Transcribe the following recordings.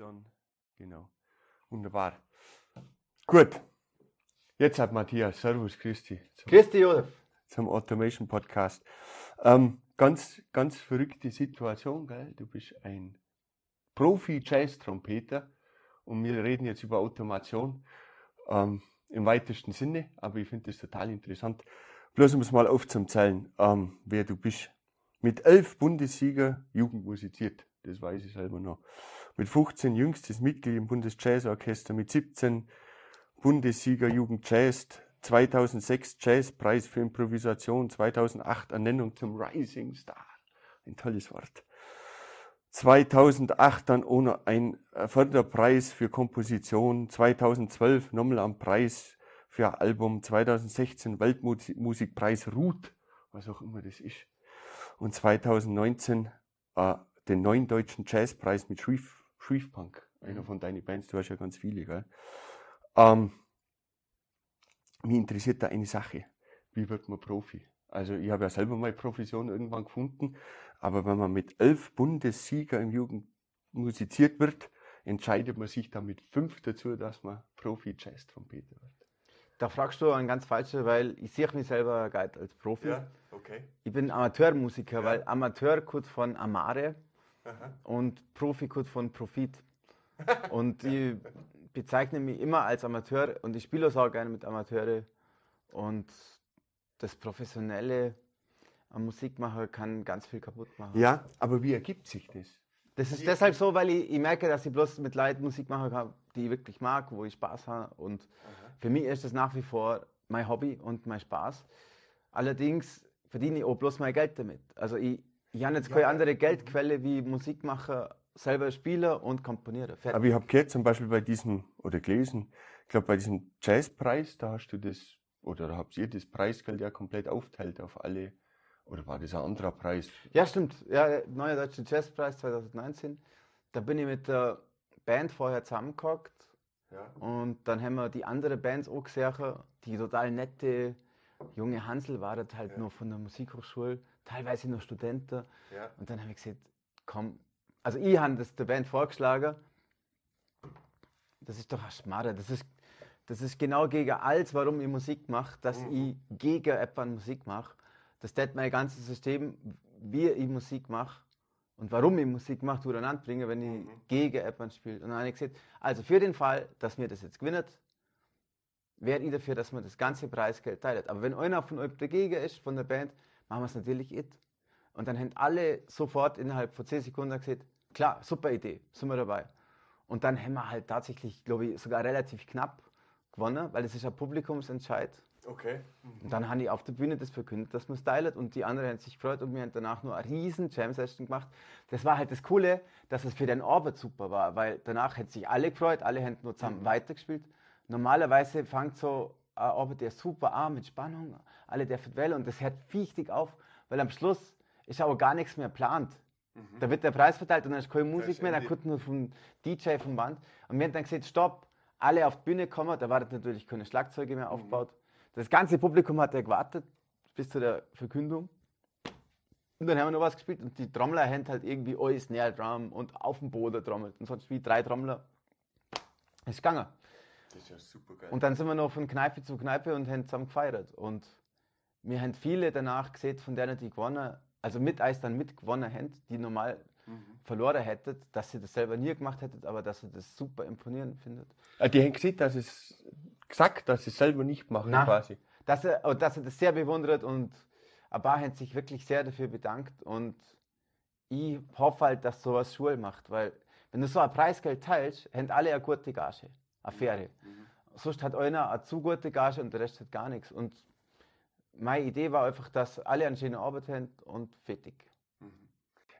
dann, genau. Wunderbar. Gut. Jetzt hat Matthias. Servus, Christi. Christi, Josef. Zum Automation Podcast. Ähm, ganz, ganz verrückte Situation, gell? Du bist ein Profi-Jazz-Trompeter und wir reden jetzt über Automation ähm, im weitesten Sinne, aber ich finde das total interessant. Bloß um es mal aufzuzählen, ähm, wer du bist. Mit elf Bundessieger Jugend musiziert, das weiß ich selber noch. Mit 15 jüngstes Mitglied im Bundesjazzorchester, mit 17 Bundessieger Jugend Jazz, 2006 Jazzpreis für Improvisation, 2008 Ernennung zum Rising Star. Ein tolles Wort. 2008 dann ohne ein Förderpreis für Komposition, 2012 nochmal am Preis für Album, 2016 Weltmusikpreis Ruth, was auch immer das ist. Und 2019 äh, den neuen deutschen Jazzpreis mit Shreve, einer von deinen Bands, du hast ja ganz viele, gell? Ähm, mich interessiert da eine Sache. Wie wird man Profi? Also ich habe ja selber meine Profession irgendwann gefunden, aber wenn man mit elf Bundessieger im Jugend musiziert wird, entscheidet man sich dann mit fünf dazu, dass man Profi-Jazz-Trompeter wird. Da fragst du einen ganz falschen, weil ich sehe mich selber als Profi. Ja, okay. Ich bin Amateurmusiker, Ja. weil Amateur kurz von Amare Aha. und Profi kurz von Profit. Und ich bezeichne mich immer als Amateur und ich spiele auch gerne mit Amateure. Und das Professionelle am Musikmacher kann ganz viel kaputt machen. Ja, aber wie ergibt sich das? Das ist deshalb so, weil ich, ich merke, dass ich bloß mit Leuten Musik machen kann, die ich wirklich mag, wo ich Spaß habe. Und für mich ist das nach wie vor mein Hobby und mein Spaß. Allerdings verdiene ich auch bloß mein Geld damit. Also ich, ich habe jetzt keine andere Geldquelle wie Musikmacher, selber spielen und komponieren. Fertig. Aber ich habe gehört, zum Beispiel bei diesem, oder gelesen, ich glaube bei diesem Jazzpreis, da hast du das, oder da habt ihr das Preisgeld ja komplett aufteilt auf alle, oder war das ein anderer Preis? Ja, stimmt. Ja, Neuer Deutscher Jazzpreis 2019. Da bin ich mit der Band vorher zusammengehockt Ja. und dann haben wir die anderen Bands auch gesehen, die total nette junge Hansel waren halt Ja. noch von der Musikhochschule, teilweise noch Studenten. ja. Und dann habe ich gesagt, komm, also ich habe das der Band vorgeschlagen. Das ist doch ein Schmarre. Das ist, das ist genau gegen alles, warum ich Musik mache, dass Mhm. ich gegen etwas Musik mache. Das tät mein ganzes System, wie ich Musik mache und warum ich Musik mache, durcheinander bringen, wenn ich Mhm. gegen etwas spiele. Und dann habe ich gesagt, also für den Fall, dass mir das jetzt gewinnt, wäre ich dafür, dass man das ganze Preisgeld teilt. Aber wenn einer von euch dagegen ist, von der Band, machen wir es natürlich it. Und dann haben alle sofort innerhalb von 10 Sekunden gesagt, klar, super Idee, sind wir dabei. Und dann haben wir halt tatsächlich, glaube ich, sogar relativ knapp gewonnen, weil es ist ein Publikumsentscheid. Okay. Und dann haben die auf der Bühne das verkündet, dass man es teilt und die anderen haben sich gefreut und wir haben danach nur eine riesen Jam-Session gemacht. Das war halt das Coole, dass es für den Orbit super war, weil danach hätten sich alle gefreut, alle hätten nur zusammen weitergespielt. Normalerweise fängt so ein Orbit ja super an mit Spannung, alle der Welle und das hört wichtig auf, weil am Schluss ist aber gar nichts mehr plant. Da wird der Preis verteilt und dann ist keine Musik mehr, dann Ende. kommt nur vom DJ vom Band. Und wir haben dann gesagt, stopp, alle auf die Bühne kommen, da war natürlich keine Schlagzeuge mehr aufgebaut. Das ganze Publikum hat ja gewartet bis zu der Verkündung. Und dann haben wir noch was gespielt und die Trommler haben halt irgendwie alles Snare Drum und auf dem Boden trommelt. Und sonst wie drei Trommler. Ist gegangen. Das ist ja super geil. Und dann sind wir noch von Kneipe zu Kneipe und haben zusammen gefeiert. Und wir haben viele danach gesehen, von denen, die gewonnen, also mit Eis dann mitgewonnen haben, die normal verloren hätten, dass sie das selber nie gemacht hätten, aber dass sie das super imponierend findet. Ah, die haben gesehen, dass es gesagt, dass sie es selber nicht machen Na. quasi. Dass er, und dass er das sehr bewundert und ein paar haben sich wirklich sehr dafür bedankt und ich hoffe halt, dass sowas Schule macht, weil wenn du so ein Preisgeld teilst, haben alle eine gute Gage, eine faire. Sonst hat einer eine zu gute Gage und der Rest hat gar nichts. Und meine Idee war einfach, dass alle eine schöne Arbeit haben und fertig.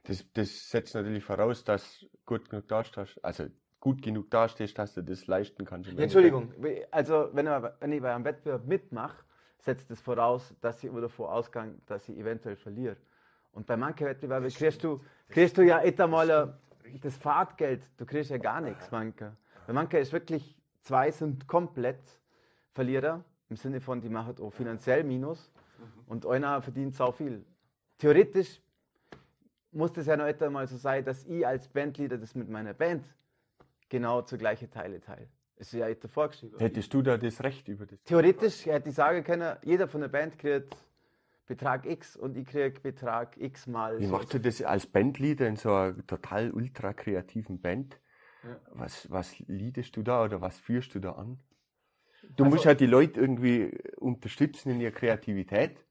Das, das setzt natürlich voraus, dass du gut genug dastehst, also gut genug dastehst, dass du das leisten kannst. im Entschuldigung, also wenn, wenn ich bei einem Wettbewerb mitmache, setzt das voraus, dass ich immer davon ausgehe, dass ich eventuell verliere. Und bei manchen Wettbewerben kriegst du, kriegst du ja etwa mal äh, das Fahrtgeld, du kriegst ja gar nichts, manche. Bei manchen ist wirklich, zwei sind komplett Verlierer, im Sinne von, die machen auch finanziell Minus und einer verdient sau viel. Theoretisch muss das ja noch etwa mal so sein, dass ich als Bandleader das mit meiner Band genau zu gleiche Teile teile. Ist ja jetzt vorgeschrieben. Hättest du da das Recht über das? Theoretisch hätte ich sagen können, jeder von der Band kriegt Betrag X und ich kriege Betrag X mal. Wie so machst du das als Bandleader in so einer total ultra kreativen Band? Ja. Was, was liedest du da oder was führst du da an? Du Also- musst ja die Leute irgendwie unterstützen in ihrer Kreativität,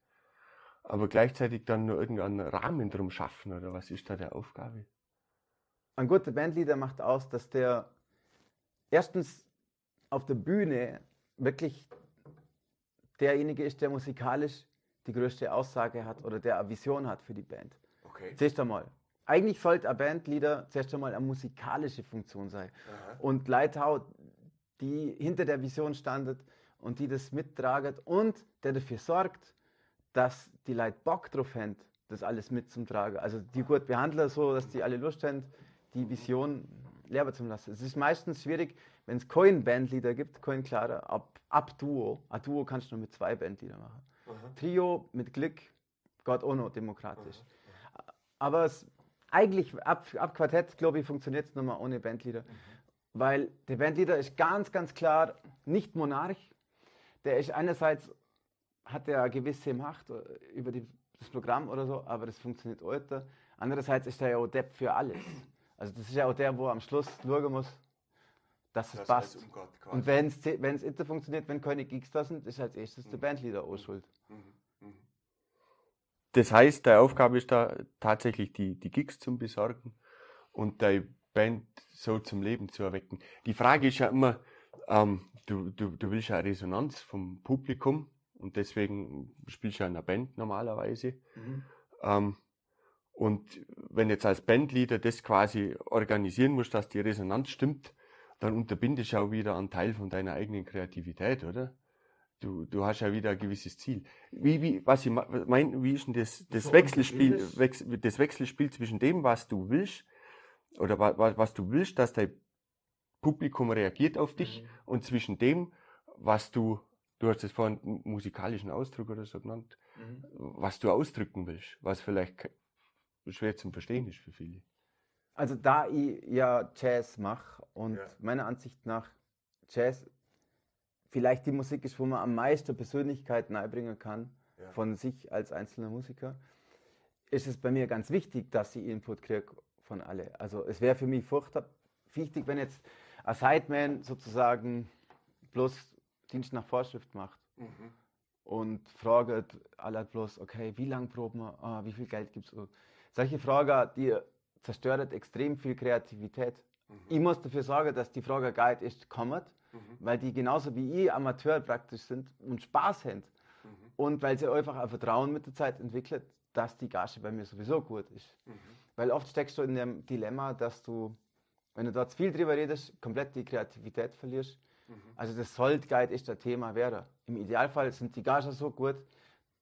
aber gleichzeitig dann nur irgendeinen Rahmen drum schaffen oder was ist da der Aufgabe? Ein guter Bandleader macht aus, dass der erstens auf der Bühne wirklich derjenige ist, der musikalisch die größte Aussage hat oder der eine Vision hat für die Band. Okay. Zuerst einmal. Eigentlich sollte ein Bandleader zuerst einmal eine musikalische Funktion sein. Und Leitau, die hinter der Vision standet und die das mittragen und der dafür sorgt, dass die Leute Bock drauf haben, das alles mitzutragen. Also die gut behandeln, so dass die alle Lust haben, die Vision leben zu lassen. Es ist meistens schwierig, wenn es keinen Bandleader gibt, kein klarer, ab, ab Duo. Ein Duo kannst du nur mit zwei Bandleader machen. Trio mit Glück auch noch demokratisch. Aber es, eigentlich ab, ab Quartett, glaube ich, funktioniert es nochmal ohne Bandleader. Weil der Bandleader ist ganz, ganz klar nicht Monarch. Der ist einerseits, hat er gewisse Macht äh, über die, das Programm oder so, aber das funktioniert heute. Andererseits ist er ja auch Depp für alles. Also das ist ja auch der, wo am Schluss schauen muss, dass es passt. Und wenn es wenn es nicht funktioniert, wenn keine Gigs da sind, ist als erstes der Bandleader auch schuld. Das heißt, deine Aufgabe ist da tatsächlich die, die Gigs zum Besorgen und deine Band so zum Leben zu erwecken. Die Frage ist ja immer, ähm, du, du, du willst ja Resonanz vom Publikum und deswegen spielst du ja in einer Band normalerweise. Ähm, und wenn jetzt als Bandleader das quasi organisieren musst, dass die Resonanz stimmt, dann unterbindest du auch wieder einen Teil von deiner eigenen Kreativität, oder? Du, du hast ja wieder ein gewisses Ziel. Wie, wie, was ich meine, wie ist denn das, das, So Wechselspiel, Wechsel, das Wechselspiel zwischen dem, was du willst, oder wa, wa, was du willst, dass dein Publikum reagiert auf dich, und zwischen dem, was du, du hast es vorhin mu- musikalischen Ausdruck oder so genannt, was du ausdrücken willst, was vielleicht schwer zum Verstehen ist für viele. Also da ich ja Jazz mache und Ja. meiner Ansicht nach Jazz vielleicht die Musik ist, wo man am meisten Persönlichkeit nahebringen kann Ja. von sich als einzelner Musiker, ist es bei mir ganz wichtig, dass ich Input kriege von alle. Also es wäre für mich furchtbar wichtig, wenn jetzt ein Sideman sozusagen bloß Dienst nach Vorschrift macht und fragt alle bloß, okay, wie lange proben wir, ah, wie viel Geld gibt es? Solche Fragen, die zerstören extrem viel Kreativität. Ich muss dafür sorgen, dass die Frage gar nicht erst kommt, weil die genauso wie ich Amateur praktisch sind und Spaß haben. Und weil sie einfach ein Vertrauen mit der Zeit entwickelt, dass die Gage bei mir sowieso gut ist. Weil oft steckst du in dem Dilemma, dass du, wenn du dort viel drüber redest, komplett die Kreativität verlierst. Also das sollte gar nicht ein Thema wäre. Im Idealfall sind die Gagen so gut,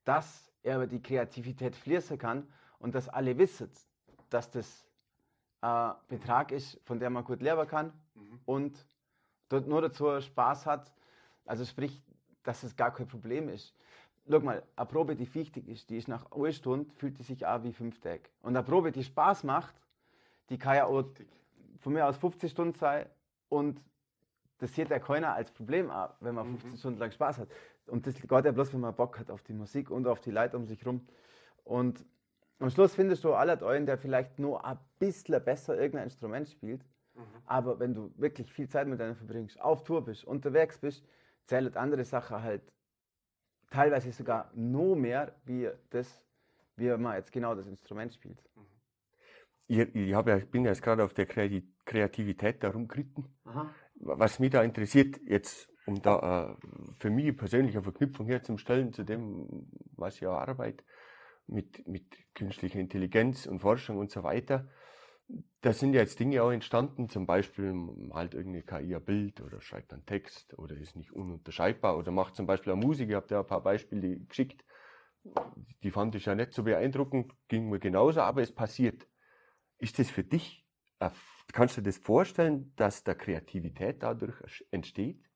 dass er über die Kreativität fließen kann und dass alle wissen, dass das ein Betrag ist, von dem man gut leben kann und dort nur dazu Spaß hat. Also sprich, dass es gar kein Problem ist. Schau mal, eine Probe, die wichtig ist, die ist nach einer Stunde, fühlt die sich an wie fünf Tage. Und eine Probe, die Spaß macht, die kann ja auch von mir aus 50 Stunden sein und das sieht ja keiner als Problem an, wenn man 15 Stunden lang Spaß hat. Und das geht ja bloß, wenn man Bock hat auf die Musik und auf die Leute um sich rum. Und am Schluss findest du alle einen, der vielleicht nur ein bisschen besser irgendein Instrument spielt. Aber wenn du wirklich viel Zeit mit denen verbringst, auf Tour bist, unterwegs bist, zählen andere Sachen halt teilweise sogar noch mehr, wie das, wie man jetzt genau das Instrument spielt. Ich, ich, hab ja, ich bin jetzt gerade auf der Kreati- Kreativität da rumgeritten. Was mich da interessiert, jetzt, um da äh, für mich persönlich eine Verknüpfung herzustellen zu dem, was ich auch arbeite, mit, mit künstlicher Intelligenz und Forschung und so weiter, da sind ja jetzt Dinge auch entstanden, zum Beispiel malt irgendeine KI ein Bild oder schreibt einen Text oder ist nicht ununterscheidbar oder macht zum Beispiel eine Musik, ich habe da ein paar Beispiele geschickt, die fand ich ja nicht so beeindruckend, ging mir genauso, aber es passiert. Ist das für dich, kannst du dir das vorstellen, dass da Kreativität dadurch entsteht?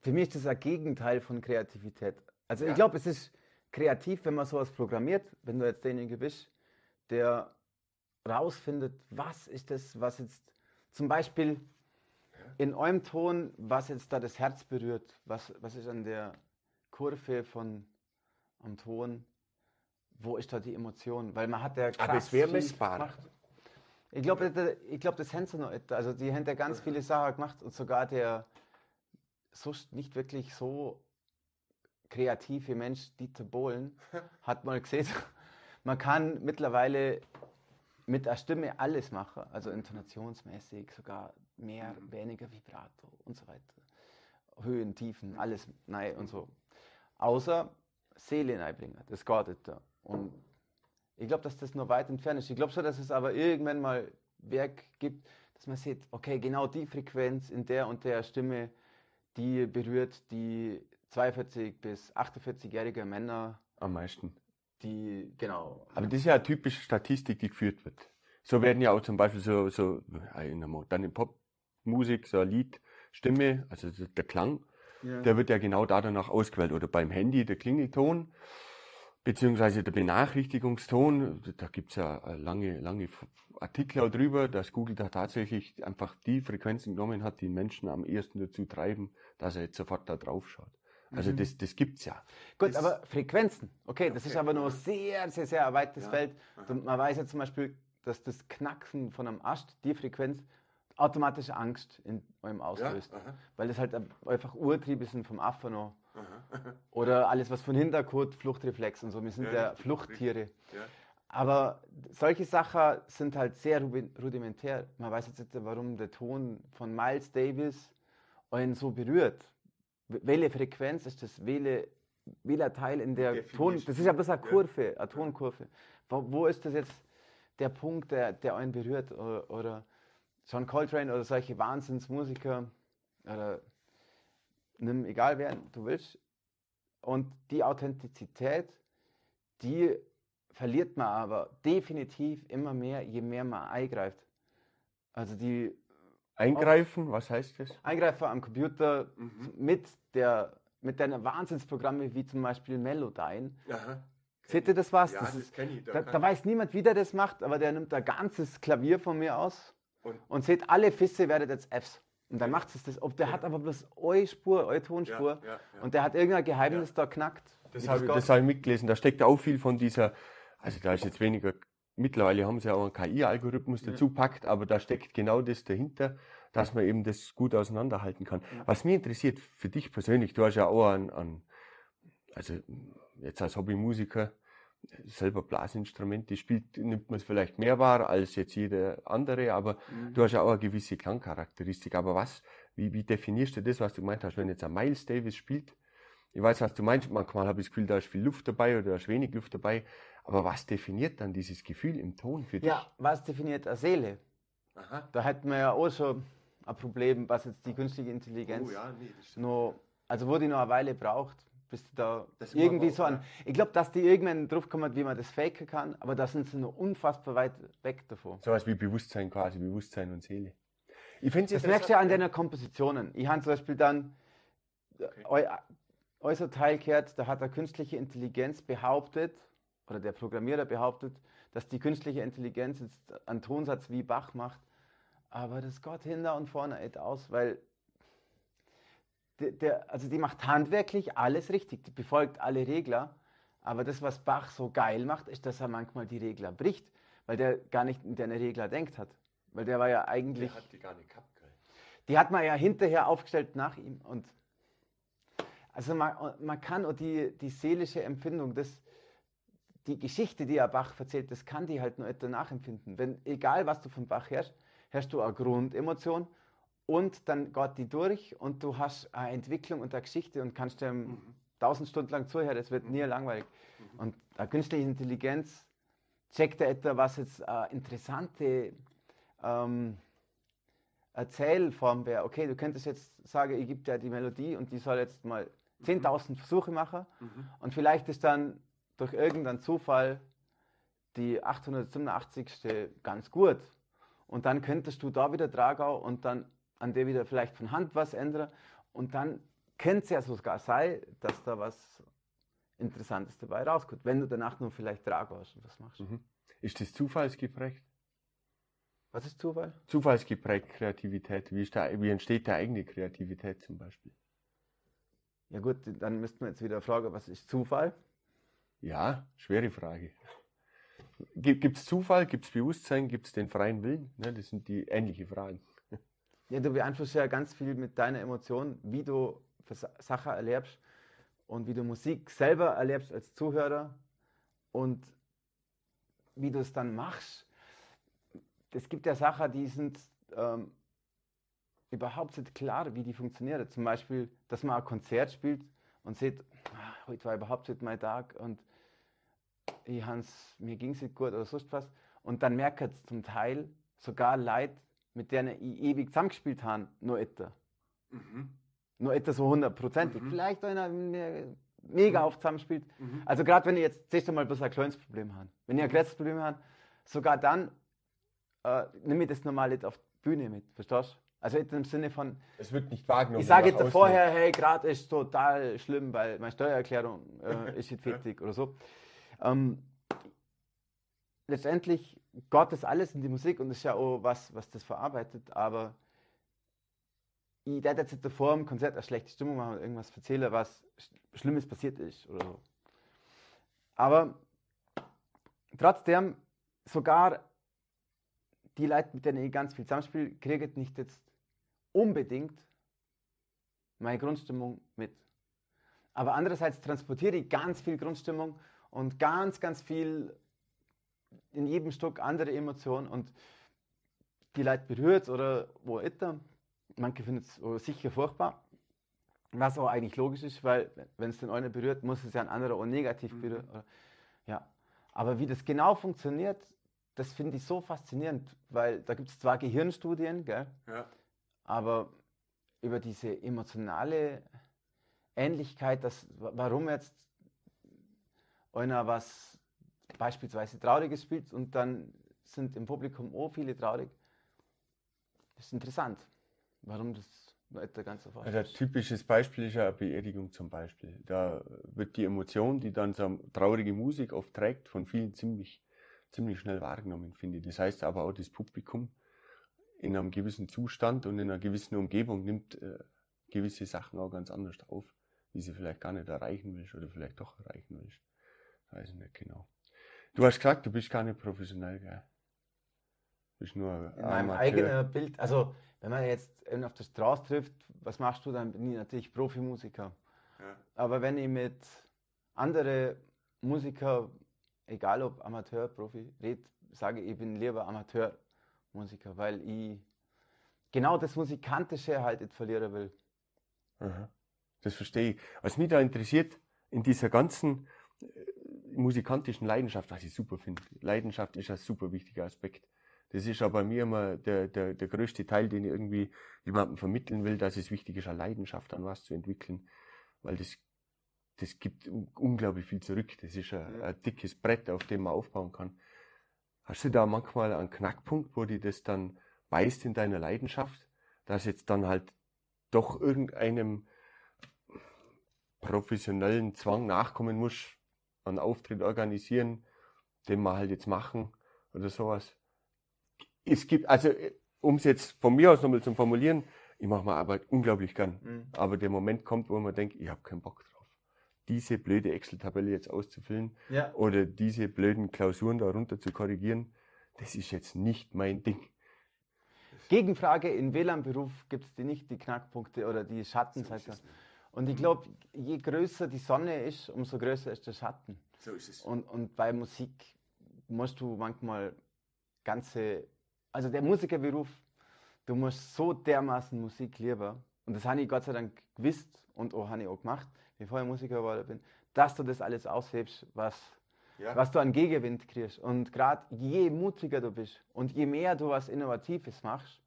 Für mich ist das ein Gegenteil von Kreativität. Also Ja. ich glaube, es ist kreativ, wenn man sowas programmiert, wenn du jetzt derjenige bist, der rausfindet, was ist das, was jetzt zum Beispiel In eurem Ton, was jetzt da das Herz berührt, was, was ist an der Kurve von am Ton, wo ist da die Emotion? Weil man hat ja Aber es wäre messbar. Ich glaube, ich glaub, das haben sie noch nicht. Also die haben ja ganz viele Sachen gemacht und sogar der so nicht wirklich so kreative Mensch, Dieter Bohlen, hat mal gesehen, man kann mittlerweile mit der Stimme alles machen, also intonationsmäßig sogar mehr, mhm. weniger Vibrato und so weiter. Höhen, Tiefen, alles nein und so. Außer Seele einbringen, das geht da. Und ich glaube, dass das noch weit entfernt ist. Ich glaube schon, dass es aber irgendwann mal Werk gibt, dass man sieht, okay, genau die Frequenz in der und der Stimme, die berührt die 42 bis 48-jährige Männer am meisten. Die, genau. Aber das ist ja eine typische Statistik, die geführt wird. So werden ja auch zum Beispiel so, so in der modernen Popmusik, so eine Liedstimme, also der Klang, ja. der wird ja genau da danach ausgewählt. Oder beim Handy der Klingelton beziehungsweise der Benachrichtigungston, da gibt es ja lange, lange Artikel drüber, dass Google da tatsächlich einfach die Frequenzen genommen hat, die Menschen am ehesten dazu treiben, dass er jetzt sofort da drauf schaut. Also mhm. das, das gibt es ja. Gut, das aber Frequenzen, okay, das okay. ist aber nur sehr, sehr, sehr weites ja. Feld. Und man weiß ja zum Beispiel, dass das Knacken von einem Ast, die Frequenz, automatische Angst in eurem auslöst. Ja, weil das halt einfach Urtrieb ist vom Affen noch oder alles, was von Hinterkot, Fluchtreflex und so. Wir sind ja, ja Fluchttiere. Ja. Aber solche Sachen sind halt sehr rudimentär. Man weiß jetzt nicht, warum der Ton von Miles Davis einen so berührt. Welche Frequenz ist das? Welche, welcher Teil in der Ton? Das ist ja bloß eine Kurve, eine Tonkurve. Wo, wo, ist das jetzt der Punkt, der, der einen berührt? Oder, oder John Coltrane oder solche Wahnsinnsmusiker oder nimm egal wer du willst. Und die Authentizität, die verliert man aber definitiv immer mehr, je mehr man eingreift. Also die Eingreifen, was heißt das? Eingreifen am Computer mhm. mit der mit deinen Wahnsinnsprogramme wie zum Beispiel Melodyne. Aha. Seht ihr das was? Ja, das, das kenne ich. Da, da, da, weiß niemand, wie der das macht, aber der nimmt ein ganzes Klavier von mir aus und, und seht, alle Fisse werden jetzt Fs. Und dann macht es das. Ob der ja. hat aber bloß eure Spur, eure Tonspur. Ja, ja, und der hat irgendein Geheimnis da knackt. Das habe ich, hab ich mitgelesen. Da steckt auch viel von dieser, also da ist jetzt weniger, mittlerweile haben sie auch einen KI-Algorithmus dazu packt, aber da steckt genau das dahinter, dass man eben das gut auseinanderhalten kann. Was mich interessiert, für dich persönlich, du hast ja auch an, an also jetzt als Hobbymusiker, selber Blasinstrumente spielt, nimmt man es vielleicht mehr wahr als jetzt jeder andere, aber mhm. du hast ja auch eine gewisse Klangcharakteristik. Aber was, wie, wie definierst du das, was du gemeint hast, wenn jetzt ein Miles Davis spielt? Ich weiß, was du meinst, manchmal habe ich das Gefühl, da ist viel Luft dabei oder da ist wenig Luft dabei. Aber was definiert dann dieses Gefühl im Ton für dich? Ja, was definiert eine Seele? Aha. Da hätten wir ja auch schon ein Problem, was jetzt die künstliche Intelligenz oh, ja, nee, noch, also wo die noch eine Weile braucht, bis die da das irgendwie so an. Ich glaube, dass die irgendwann drauf kommen, wie man das faken kann, aber da sind sie noch unfassbar weit weg davon. So was wie Bewusstsein quasi, Bewusstsein und Seele. Ich das merkst du ja an deinen Kompositionen. Ich habe zum Beispiel dann okay. äußer Teil gehört, da hat der künstliche Intelligenz behauptet, oder der Programmierer behauptet, dass die künstliche Intelligenz jetzt einen Tonsatz wie Bach macht, aber das geht hinter und vorne nicht aus, weil der, der, also die macht handwerklich alles richtig, die befolgt alle Regler. Aber das, was Bach so geil macht, ist, dass er manchmal die Regler bricht, weil der gar nicht in deine Regler denkt hat. Weil der war ja eigentlich. Der hat die gar nicht gehabt, geil. Die hat man ja hinterher aufgestellt nach ihm. Und also man, man kann auch die, die seelische Empfindung, das, die Geschichte, die er Bach erzählt, das kann die halt nur etwa nachempfinden. Wenn, egal was du von Bach hörst, hörst du eine Grundemotion und dann geht die durch und du hast eine Entwicklung und eine Geschichte und kannst dem mhm. tausend Stunden lang zuhören, es wird nie langweilig. Mhm. Und eine künstliche Intelligenz checkt da etwa, was jetzt eine interessante ähm, Erzählform wäre. Okay, du könntest jetzt sagen, ich gebe dir die Melodie und die soll jetzt mal 10.000 mhm. Versuche machen mhm. und vielleicht ist dann durch irgendeinen Zufall die 887. ganz gut. Und dann könntest du da wieder Dragau und dann an der wieder vielleicht von Hand was ändere. Und dann könnte es ja sogar sein, dass da was Interessantes dabei rauskommt, wenn du danach nur vielleicht Trag hast und was machst. Mhm. Ist das zufallsgeprägt? Was ist Zufall? Zufallsgeprägt Kreativität. Wie, der, wie entsteht der eigene Kreativität zum Beispiel? Ja gut, dann müssten wir jetzt wieder fragen, was ist Zufall? Ja, schwere Frage. Gibt es Zufall, gibt es Bewusstsein, gibt es den freien Willen? Ne, das sind die ähnlichen Fragen. Ja, du beeinflusst ja ganz viel mit deiner Emotion, wie du Sachen erlebst und wie du Musik selber erlebst als Zuhörer und wie du es dann machst. Es gibt ja Sachen, die sind ähm, überhaupt nicht klar, wie die funktionieren. Zum Beispiel, dass man ein Konzert spielt und sieht, ah, heute war überhaupt nicht mein Tag und ich hans, mir ging es nicht gut oder sonst was. Und dann merkt es zum Teil sogar Leute, mit denen ich ewig zusammengespielt habe, nur etwa. Mhm. Nur etwa so hundertprozentig. Mhm. Vielleicht einer mega mhm. oft zusammenspielt. Mhm. Also gerade wenn ich jetzt zuerst einmal bloß ein kleines Problem habe. Wenn ich ein kleines Problem habe, sogar dann äh, nehme ich das normal nicht auf die Bühne mit. Verstehst du? Also im Sinne von. Es wird nicht wahrgenommen. Ich sage jetzt vorher, hey, gerade ist total schlimm, weil meine Steuererklärung äh, ist nicht fertig oder so. Ähm, letztendlich Gott ist alles in die Musik und ist ja auch was, was das verarbeitet, aber ich werde jetzt davor im Konzert eine schlechte Stimmung machen und irgendwas erzählen, was Schlimmes passiert ist oder so. Aber trotzdem, sogar die Leute, mit denen ich ganz viel zusammenspiele, kriegen nicht jetzt unbedingt meine Grundstimmung mit. Aber andererseits transportiere ich ganz viel Grundstimmung und ganz, ganz viel in jedem Stück andere Emotionen und die Leute berührt oder wo immer. Manche finden es sicher furchtbar, was auch eigentlich logisch ist, weil wenn es den einen berührt, muss es ja ein anderer auch negativ mhm. berühren. Ja. Aber wie das genau funktioniert, das finde ich so faszinierend, weil da gibt es zwar Gehirnstudien, gell? Ja. aber über diese emotionale Ähnlichkeit, dass, warum jetzt einer was beispielsweise Trauriges spielt und dann sind im Publikum auch viele traurig. Das ist interessant, warum das nicht der ganze Fall ist. Ein typisches Beispiel ist ja eine Beerdigung zum Beispiel. Da wird die Emotion, die dann so traurige Musik oft trägt, von vielen ziemlich, ziemlich schnell wahrgenommen, finde ich. Das heißt aber auch, das Publikum in einem gewissen Zustand und in einer gewissen Umgebung nimmt äh, gewisse Sachen auch ganz anders auf, wie sie vielleicht gar nicht erreichen willst oder vielleicht doch erreichen willst. Weiß ich nicht genau. Du hast gesagt, du bist gar nicht professionell, gell? Du bist nur In meinem eigenen Bild, also wenn man jetzt auf der Straße trifft, was machst du, dann bin ich natürlich Profimusiker. Ja. Aber wenn ich mit anderen Musikern, egal ob Amateur, Profi, rede, sage ich, ich bin lieber Amateurmusiker, weil ich genau das Musikantische halt nicht verlieren will. Aha. Das verstehe ich. Was mich da interessiert, in dieser ganzen musikantischen Leidenschaft, was ich super finde. Leidenschaft ist ein super wichtiger Aspekt. Das ist aber bei mir immer der, der, der größte Teil, den ich irgendwie jemandem vermitteln will, dass es wichtig ist, eine Leidenschaft an was zu entwickeln. Weil das, das gibt unglaublich viel zurück. Das ist ein, ein dickes Brett, auf dem man aufbauen kann. Hast du da manchmal einen Knackpunkt, wo dir das dann beißt in deiner Leidenschaft, dass jetzt dann halt doch irgendeinem professionellen Zwang nachkommen muss, einen Auftritt organisieren, den wir halt jetzt machen oder sowas. Es gibt, also um es jetzt von mir aus nochmal zu formulieren, ich mache meine Arbeit unglaublich gern. Mhm. Aber der Moment kommt, wo man denkt, ich habe keinen Bock drauf. Diese blöde Excel-Tabelle jetzt auszufüllen ja. oder diese blöden Klausuren darunter zu korrigieren, das ist jetzt nicht mein Ding. Gegenfrage, in WLAN-Beruf gibt es die nicht, die Knackpunkte oder die Schattenseite. So und ich glaube, je größer die Sonne ist, umso größer ist der Schatten. So ist es. Und, und bei Musik musst du manchmal ganze, also der Musikerberuf, du musst so dermaßen Musik lieben. Und das habe ich Gott sei Dank gewusst und auch habe ich auch gemacht, bevor ich Musiker geworden bin, dass du das alles aushebst, was, ja. was du an Gegenwind kriegst. Und gerade je mutiger du bist und je mehr du was Innovatives machst,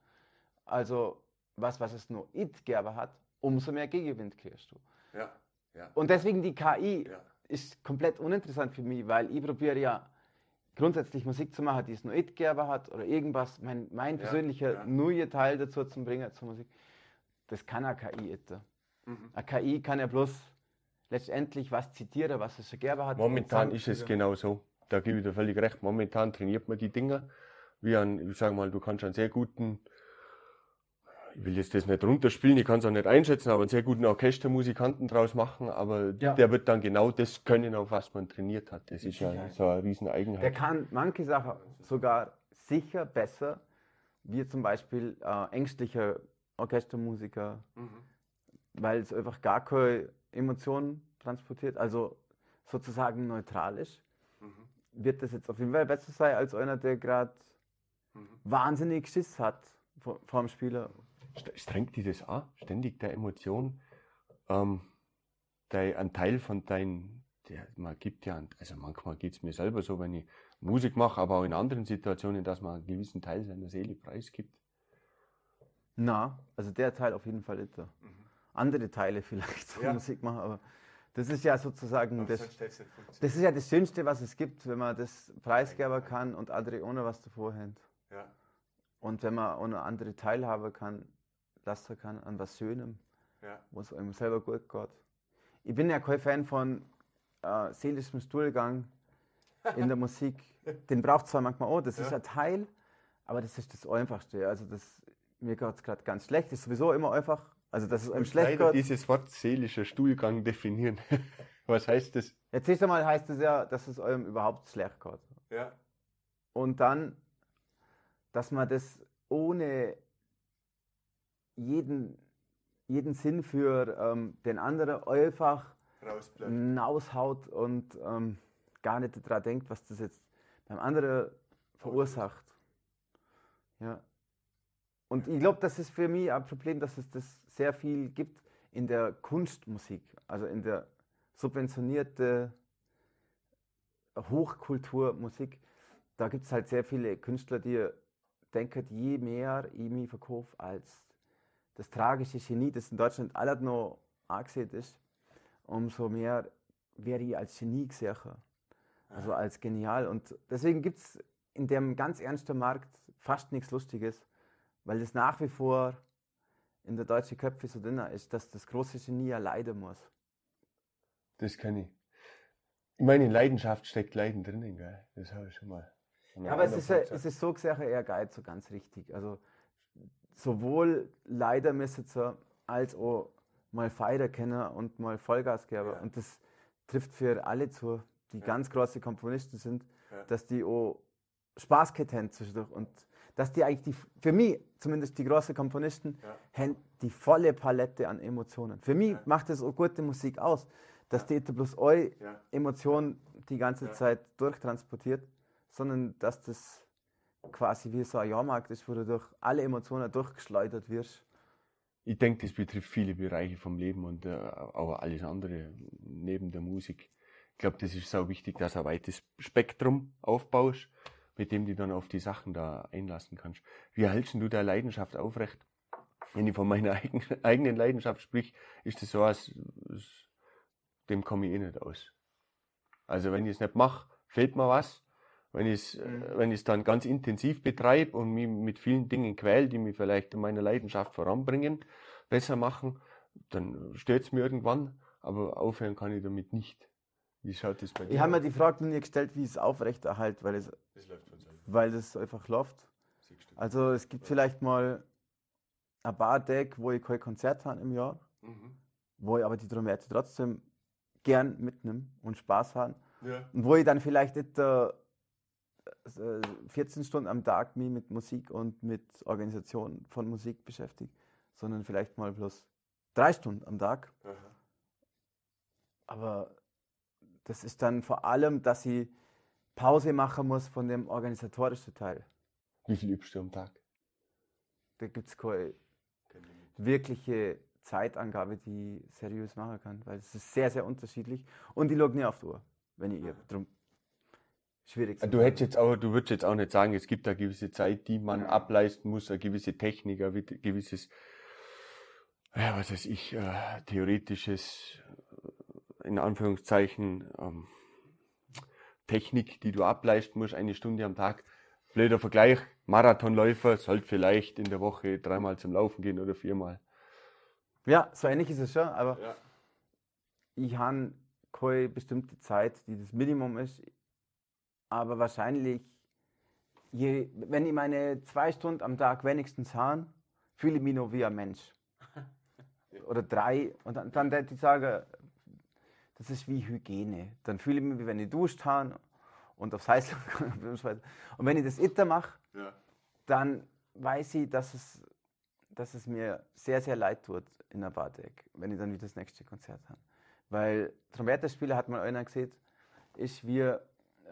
also was, was es nur It gegeben hat, umso mehr Gegenwind kriegst du. Ja, ja. Und deswegen die KI ja. ist komplett uninteressant für mich, weil ich probiere ja grundsätzlich Musik zu machen, die es nur it gegeben hat oder irgendwas, mein, mein persönlicher ja. neue Teil dazu zu bringen zur Musik. Das kann eine KI nicht. Mhm. Eine KI kann ja bloß letztendlich was zitieren, was es schon gegeben hat. Momentan ist es genau so. Da gebe ich dir völlig recht. Momentan trainiert man die Dinger wie ein, ich sage mal, du kannst einen sehr guten, ich will jetzt das nicht runterspielen, ich kann es auch nicht einschätzen, aber einen sehr guten Orchestermusikanten draus machen, aber Ja. der wird dann genau das können, auf was man trainiert hat. Das ist ja so eine riesen Der kann manche Sachen sogar sicher besser, wie zum Beispiel äh, ängstlicher Orchestermusiker, weil es einfach gar keine Emotionen transportiert, also sozusagen neutral ist. Wird das jetzt auf jeden Fall besser sein als einer, der gerade wahnsinnig Schiss hat vor, vor dem Spieler. St- Strengt dich das an, ständig der Emotion, ähm, der, ein Teil von dein, der, man gibt ja, also manchmal geht es mir selber so, wenn ich Musik mache, aber auch in anderen Situationen, dass man einen gewissen Teil seiner Seele preisgibt. Na, also der Teil auf jeden Fall nicht. da. Andere Teile vielleicht Ja. Musik machen, aber das ist ja sozusagen das, das ist ja das Schönste, was es gibt, wenn man das preisgeben kann und andere ohne was davor haben. Ja. Und wenn man ohne andere teilhaben kann, lassen kann an was Schönem, Ja. wo es einem selber gut geht. Ich bin ja kein Fan von äh, seelischem Stuhlgang in der Musik. Den braucht zwar manchmal auch, das ist Ja. ein Teil, aber das ist das Einfachste. Also das, mir geht es gerade ganz schlecht, das ist sowieso immer einfach. Also dass es einem schlecht geht. dieses Wort seelischer Stuhlgang definieren. Was heißt das? Jetzt erst einmal heißt es ja, dass es eurem überhaupt schlecht geht. Ja. Und dann, dass man das ohne jeden, jeden Sinn für ähm, den anderen einfach hinaushaut und ähm, gar nicht daran denkt, was das jetzt beim anderen verursacht. Ja. Und ich glaube, das ist für mich ein Problem, dass es das sehr viel gibt in der Kunstmusik, also in der subventionierte Hochkulturmusik. Da gibt es halt sehr viele Künstler, die denken, je mehr ich mich verkaufe als das tragische Genie, das in Deutschland alles noch angesehen ist, umso mehr werde ich als Genie gesehen. Also als genial. Und deswegen gibt es in dem ganz ernsten Markt fast nichts Lustiges, weil es nach wie vor in der deutschen Köpfe so drin ist, dass das große Genie ja leiden muss. Das kann ich. Ich meine, in Leidenschaft steckt Leiden drinnen, gell? Das habe ich schon mal. Ja, aber es ist, es ist so gesehen eher Geiz, so ganz richtig. Also sowohl leider müssen sie als auch mal Feider kennen und mal Vollgas geben. Ja. Und das trifft für alle zu, die Ja. ganz große Komponisten sind, Ja. dass die auch Spaß haben zwischendurch und dass die eigentlich, die, für mich zumindest die großen Komponisten, haben die volle Palette an Emotionen. Für mich macht das auch gute Musik aus, dass die bloß eu Ja. Emotionen die ganze. Zeit durchtransportiert, sondern dass das quasi wie so ein Jahrmarkt ist, wo du durch alle Emotionen durchgeschleudert wirst. Ich denke, das betrifft viele Bereiche vom Leben und äh, auch alles andere neben der Musik. Ich glaube, das ist so wichtig, dass du ein weites Spektrum aufbaust, mit dem du dann auf die Sachen da einlassen kannst. Wie hältst du deine Leidenschaft aufrecht? Wenn ich von meiner eigen, eigenen Leidenschaft sprich, ist das so, als dem komme ich eh nicht aus. Also wenn ich es nicht mache, fehlt mir was. Wenn ich es Mhm. äh, wenn ich es dann ganz intensiv betreibe und mich mit vielen Dingen quäle, die mich vielleicht in meiner Leidenschaft voranbringen, besser machen, dann stört es mir irgendwann, aber aufhören kann ich damit nicht. Wie schaut das bei dir Ich habe mir die Frage nie gestellt, wie ich es aufrechterhalte, weil es, Das läuft von selber. weil es einfach läuft. Also es gibt vielleicht mal ein paar Tage, wo ich kein Konzert habe im Jahr, Mhm. wo ich aber die Trompete trotzdem gern mitnehme und Spaß habe. Ja. Und wo ich dann vielleicht nicht äh, äh, 14 Stunden am Tag mich mit Musik und mit Organisation von Musik beschäftige, sondern vielleicht mal bloß drei Stunden am Tag. Aha. Aber das ist dann vor allem, dass ich Pause machen muss von dem organisatorischen Teil. Wie viel übst du am Tag? Da gibt es keine wirkliche Zeitangabe, die ich seriös machen kann, weil es ist sehr, sehr unterschiedlich. Und ich schaue nie auf die Uhr, wenn ich übe. Drum schwierig. zu Du hättest jetzt auch, du würdest jetzt auch nicht sagen, es gibt eine gewisse Zeit, die man Ja. ableisten muss, eine gewisse Technik, ein wi- gewisses, ja, was weiß ich, äh, theoretisches, äh, in Anführungszeichen, ähm, Technik, die du ableisten musst, eine Stunde am Tag. Blöder Vergleich, Marathonläufer sollte vielleicht in der Woche dreimal zum Laufen gehen oder viermal. Ja, so ähnlich ist es schon, aber Ja. ich habe keine bestimmte Zeit, die das Minimum ist, aber wahrscheinlich je, wenn ich meine zwei Stunden am Tag wenigstens habe, fühle ich mich noch wie ein Mensch. Oder drei. Und dann, dann würde ich sagen, das ist wie Hygiene. Dann fühle ich mich, wie wenn ich duscht habe und aufs Heiß Und wenn ich das immer mache, Ja. dann weiß ich, dass es, dass es mir sehr, sehr leid tut in der Bardeck, wenn ich dann wieder das nächste Konzert habe. Weil Trompeterspieler hat mal einer gesehen, ist wie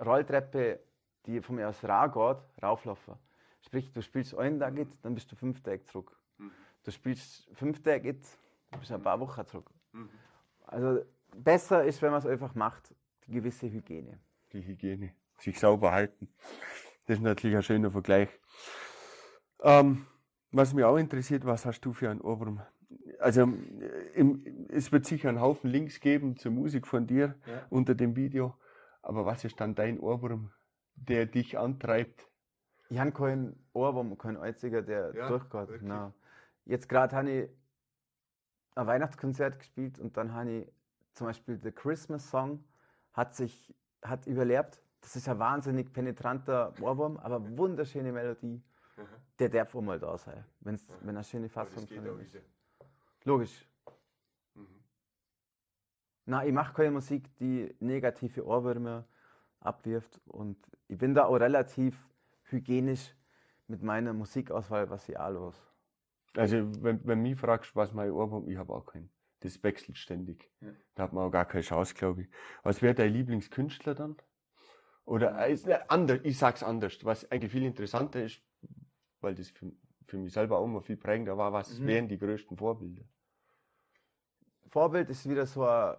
Rolltreppe, die von mir aus raus geht, rauflaufen. Sprich, du spielst einen Tag jetzt, dann bist du fünf Tage zurück. Du spielst fünf Tage jetzt, dann bist du ein paar Wochen zurück. Also besser ist, wenn man es einfach macht, die gewisse Hygiene. Die Hygiene. Sich sauber halten. Das ist natürlich ein schöner Vergleich. Ähm, was mich auch interessiert, was hast du für einen Ohrwurm? Also im, es wird sicher einen Haufen Links geben zur Musik von dir Ja. unter dem Video. Aber was ist dann dein Ohrwurm, der dich antreibt? Ich habe keinen Ohrwurm, keinen einziger, der Ja, durchgeht. Nein. Jetzt gerade habe ich ein Weihnachtskonzert gespielt und dann habe ich zum Beispiel The Christmas Song hat sich hat überlebt. Das ist ein wahnsinnig penetranter Ohrwurm, aber wunderschöne Melodie. Der darf auch mal da sein, wenn's, wenn eine schöne Fassung von ihm ist. Logisch. Nein, ich mache keine Musik, die negative Ohrwürmer abwirft und ich bin da auch relativ hygienisch mit meiner Musikauswahl, was ich auch los. Also, wenn, wenn mich fragst, was mein Ohrwurm, ich habe auch keinen. Das wechselt ständig. Ja. Da hat man auch gar keine Chance, glaube ich. Was wäre dein Lieblingskünstler dann? Oder äh, ist, äh, anders, ich sag's anders, was eigentlich viel interessanter ist, weil das für, für mich selber auch immer viel prägender war, was Mhm. wären die größten Vorbilder? Vorbild ist wieder so ein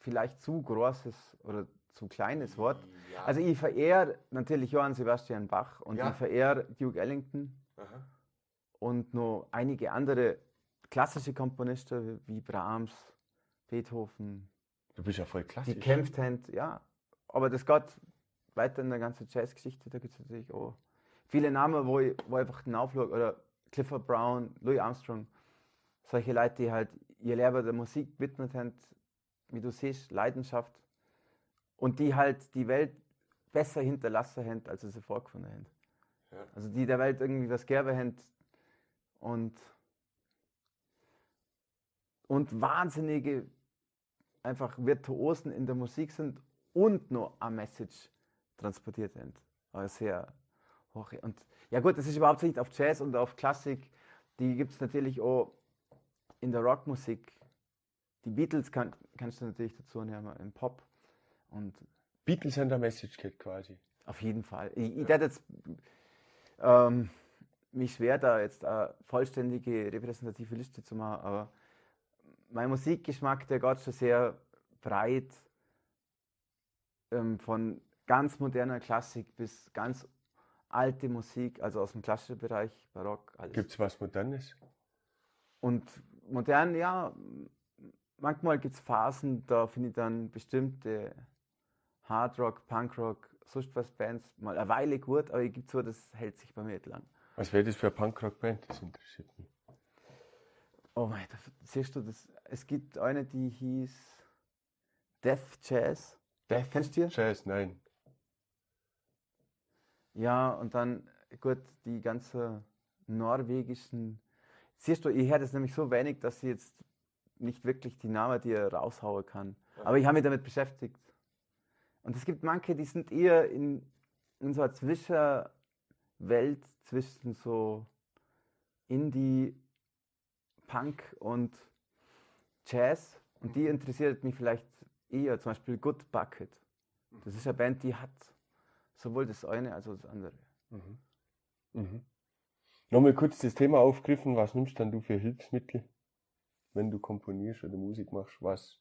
vielleicht zu großes oder zu kleines Wort. Ja. Also ich verehre natürlich Johann Sebastian Bach und Ja. ich verehre Duke Ellington Aha. und noch einige andere klassische Komponisten wie Brahms, Beethoven, Du bist ja voll klassisch. die kämpft haben, ja. Aber das geht weiter in der ganzen Jazzgeschichte, da gibt es natürlich auch viele Namen, wo ich, wo ich einfach hinaufschaue. Oder Clifford Brown, Louis Armstrong, solche Leute, die halt ihr Leben der Musik gewidmet haben, wie du siehst, Leidenschaft. Und die halt die Welt besser hinterlassen haben, als sie vorgefunden haben. Ja. Also die der Welt irgendwie was gegeben haben und, und wahnsinnige einfach Virtuosen in der Musik sind und noch eine Message transportiert haben. Also sehr hoch. Und ja gut, das ist überhaupt nicht auf Jazz und auf Klassik. Die gibt es natürlich auch in der Rockmusik. Die Beatles kann, kannst du natürlich dazu nehmen, im Pop. Und Beatles sind der Message Kid quasi. auf jeden Fall. Ich, ich werde jetzt ähm, mich schwer, da jetzt eine vollständige repräsentative Liste zu machen, aber mein Musikgeschmack, der geht schon sehr breit ähm, von ganz moderner Klassik bis ganz alte Musik, also aus dem klassischen Bereich, Barock, alles. Gibt's was Modernes? Und modern, ja, manchmal gibt es Phasen, da finde ich dann bestimmte Hardrock, Punkrock, sonst was Bands mal eine Weile gut, aber ich gebe zu, das hält sich bei mir nicht lang. Was wäre das für eine Punkrock-Band? Das interessiert mich. Oh mein, da siehst du das? Es gibt eine, die hieß Death Jazz. Death Kennst du die? Jazz, nein. Ja, und dann, gut, die ganzen norwegischen. Siehst du, ich höre das nämlich so wenig, dass ich jetzt nicht wirklich die Namen dir raushauen kann. Aber ich habe mich damit beschäftigt. Und es gibt manche, die sind eher in, in so einer Zwischenwelt zwischen so Indie, Punk und Jazz. Und die interessiert mich vielleicht eher, zum Beispiel Good Bucket. Das ist eine Band, die hat sowohl das eine als auch das andere. Mhm. Nochmal kurz das Thema aufgriffen. Was nimmst dann du für Hilfsmittel, wenn du komponierst oder Musik machst, was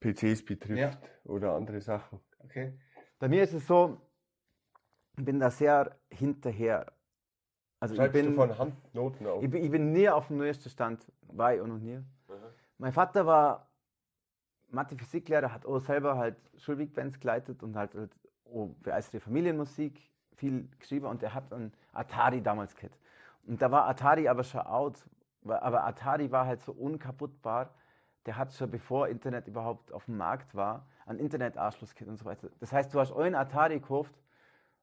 PCs betrifft oder andere Sachen? Okay. Bei mir ist es so, ich bin da sehr hinterher. Also ich bin, du von Hand Noten auf? ich, bin, ich bin nie auf dem neuesten Stand, war ich auch noch nie. Mein Vater war Mathe-Physiklehrer, hat auch selber halt Schulwegbands geleitet und halt, halt auch begeisterte Familienmusik viel geschrieben und er hat einen Atari damals gehabt. Und da war Atari aber schon out, aber Atari war halt so unkaputtbar, der hat schon bevor Internet überhaupt auf dem Markt war, einen Internetanschluss gehabt und so weiter. Das heißt, du hast einen Atari gekauft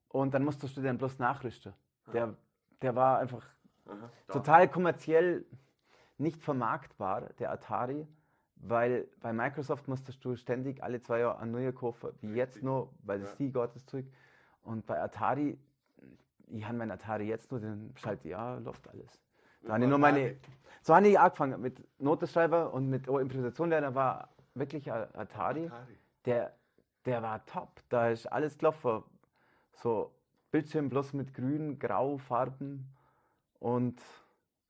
Und dann musstest du den bloß nachrüsten. Der, der war einfach Aha, total kommerziell nicht vermarktbar, der Atari, weil bei Microsoft musstest du ständig alle zwei Jahre ein neuer kaufen, wie jetzt nur, weil das Ja. die Gottes Zeug. Und bei Atari, ich habe mein Atari jetzt nur, den schalte ja, läuft alles. Da habe ich nur meine, so habe ich angefangen mit Notenschreiber und mit oh, Improvisationlehrer war wirklich Atari Atari. der, der war top. Da ist alles gelaufen. So Bildschirm bloß mit grün, grau Farben und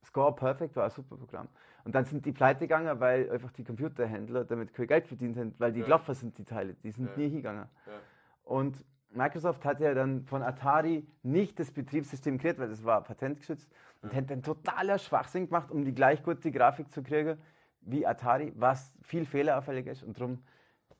Score Perfect war ein super Programm. Und dann sind die pleite gegangen, weil einfach die Computerhändler damit kein Geld verdient haben, weil die Ja. gelaufen sind, die Teile. Die sind Ja. nie hingegangen. Ja. Und Microsoft hat ja dann von Atari nicht das Betriebssystem kreiert, weil das war patentgeschützt und hat dann totaler Schwachsinn gemacht, um die gleich gute Grafik zu kriegen wie Atari, was viel fehlerauffällig ist und darum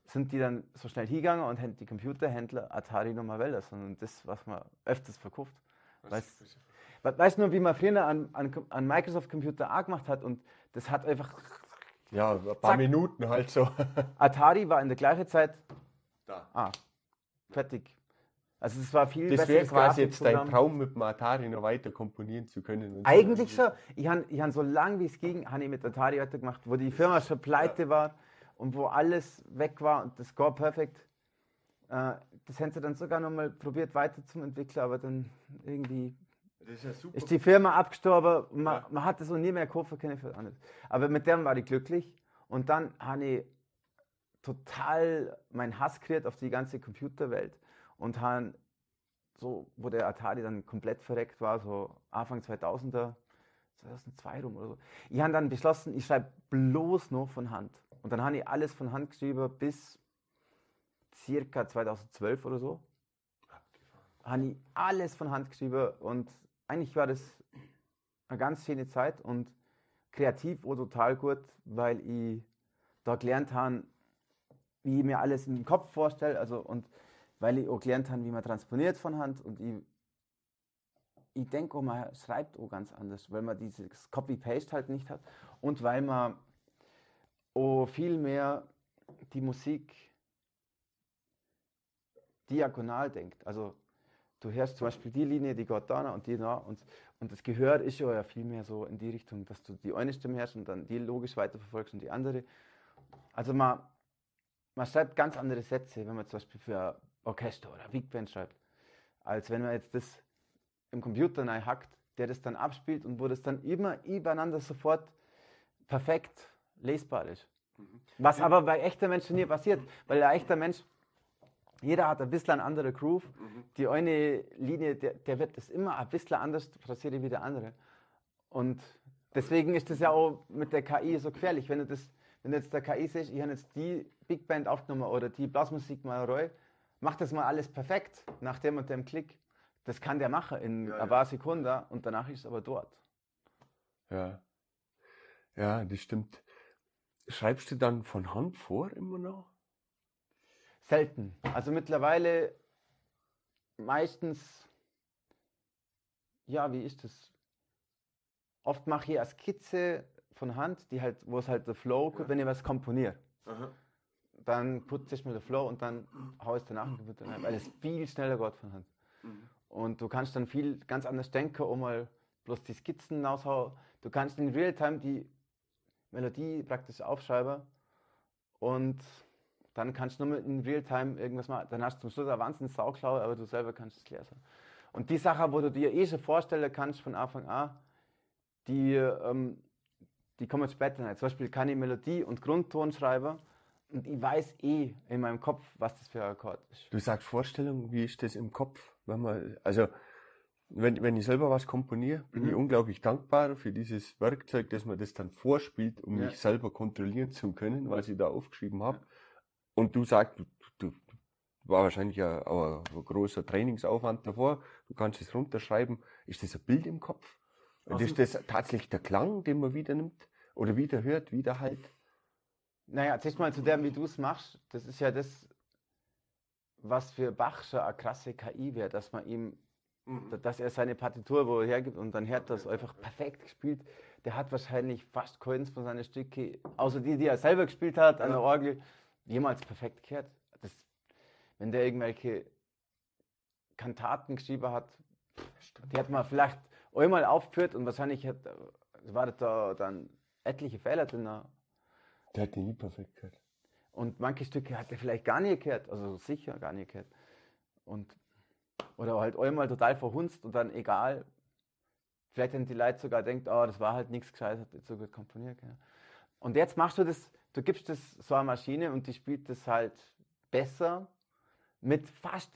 sind die dann so schnell hingegangen und haben die Computerhändler Atari nochmal wählen lassen und das, was man öfters verkauft. Weißt, we- weißt du nur, wie man früher an, an, an Microsoft-Computer auch gemacht hat und das hat einfach, Ja, ein paar Zack. Minuten halt so. Atari war in der gleichen Zeit, Da. ah, fertig. Also es war viel Das wäre quasi jetzt dein. Traum, mit dem Atari noch weiter komponieren zu können. so. Eigentlich schon. Ich habe ich han so lange wie es ging, habe ich mit Atari weitergemacht, wo die Firma schon pleite war und wo alles weg war und das Score Perfect. Äh, das haben sie dann sogar noch mal probiert weiter zum entwickeln, aber dann irgendwie ist ja ist die Firma abgestorben. Man, Ja. man hat das auch nie mehr können für anderes. Aber mit dem war ich glücklich und dann habe ich total meinen Hass kreiert auf die ganze Computerwelt und habe so, wo der Atari dann komplett verreckt war, so Anfang 2000er, 2002 rum oder so. Ich habe dann beschlossen, ich schreibe bloß noch von Hand. Und dann habe ich alles von Hand geschrieben bis circa 2012 oder so. Habe ich alles von Hand geschrieben und eigentlich war das eine ganz schöne Zeit und kreativ auch total gut, weil ich da gelernt habe, wie ich mir alles im Kopf vorstelle, also und weil ich auch gelernt habe, wie man transponiert von Hand und ich, ich denke auch, man schreibt auch ganz anders, weil man dieses Copy-Paste halt nicht hat und weil man auch viel mehr die Musik diagonal denkt. Also du hörst zum Beispiel die Linie, die geht da und die da und, und das Gehör ist ja viel mehr so in die Richtung, dass du die eine Stimme hörst und dann die logisch weiterverfolgst und die andere. Also man, man schreibt ganz andere Sätze, wenn man zum Beispiel für Orchester oder Big Band schreibt, als wenn man jetzt das im Computer neu hackt, der das dann abspielt und wo das dann immer übereinander sofort perfekt lesbar ist. Was aber bei echten Menschen nie passiert, weil ein echter Mensch, jeder hat ein bisschen eine andere Groove. Die eine Linie, der, der wird das immer ein bisschen anders passieren wie der andere. Und deswegen ist das ja auch mit der KI so gefährlich. Wenn du, das, wenn du jetzt der KI siehst, ich habe jetzt die Big Band aufgenommen oder die Blasmusik mal Roy, mach das mal alles perfekt nach dem und dem Klick. Das kann der machen in Ja, ein ja. paar Sekunden und danach ist es aber dort. Ja. Ja, das stimmt. Schreibst du dann von Hand vor immer noch? Selten. Also mittlerweile meistens, ja, wie ist das? Oft mache ich eine Skizze von Hand, die halt, wo es halt der Flow kommt, wenn ich was komponiere. Dann putze ich mir den Flow und dann haue ich danach Computer rein, weil es viel schneller geht von Hand. Und du kannst dann viel ganz anders denken, um mal bloß die Skizzen raushauen. Du kannst in Realtime die Melodie praktisch aufschreiben und dann kannst du nur in Realtime irgendwas machen. Dann hast du zum Schluss eine wahnsinnig Sauklaue, aber du selber kannst es lesen. Und die Sache, wo du dir eh schon vorstellen kannst von Anfang an, die, ähm, die kommen später rein. Zum Beispiel kann ich Melodie und Grundton schreiben und ich weiß eh in meinem Kopf, was das für ein Akkord ist. Du sagst Vorstellung, wie ist das im Kopf? Wenn man, also, wenn, wenn ich selber was komponiere, bin ich Mhm. unglaublich dankbar für dieses Werkzeug, dass man das dann vorspielt, um Ja. mich selber kontrollieren zu können, was ich da aufgeschrieben habe. Und du sagst, du, du, war wahrscheinlich ja auch ein großer Trainingsaufwand davor. Du kannst es runterschreiben. Ist das ein Bild im Kopf? Und ist das tatsächlich der Klang, den man wieder nimmt? Oder wieder hört, wieder halt? Naja, zuerst mal zu dem, wie du es machst. Das ist ja das, was für Bach schon eine krasse KI wäre, dass man ihm, dass er seine Partitur wo er hergibt und dann hört das einfach perfekt gespielt. Der hat wahrscheinlich fast keins von seinen Stücke, außer die, die er selber gespielt hat an Ja. der Orgel, jemals perfekt gehört. Das, wenn der irgendwelche Kantaten geschrieben hat, die hat man vielleicht einmal aufgeführt und wahrscheinlich hat, war da dann etliche Fehler drin. Der hat die nie perfekt gehört. Und manche Stücke hat er vielleicht gar nicht gehört, also sicher gar nicht gehört. Und, oder halt einmal total verhunzt und dann egal. Vielleicht haben die Leute sogar denkt, oh, das war halt nichts Gescheites, hat nicht so gut komponiert. Ja. Und jetzt machst du das, du gibst das so eine Maschine und die spielt das halt besser mit fast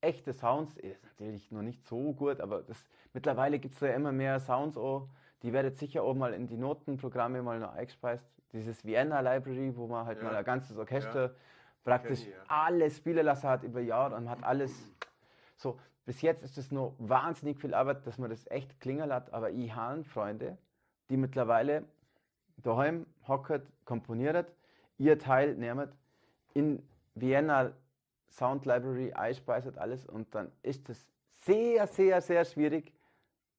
echte Sounds. Ist natürlich noch nicht so gut, aber das, mittlerweile gibt es da immer mehr Sounds auch. Die werden sicher auch mal in die Notenprogramme mal noch eingespeist. Dieses Vienna Library, wo man halt ja. mal ein ganzes Orchester ja. praktisch ja. alles spielen lassen hat über Jahre und hat alles. So, bis jetzt ist es noch wahnsinnig viel Arbeit, dass man das echt klingen hat, aber ich habe Freunde, die mittlerweile daheim hocken, komponieren, ihr Teil nehmen, in Vienna Sound Library einspeiset alles und dann ist es sehr, sehr, sehr schwierig,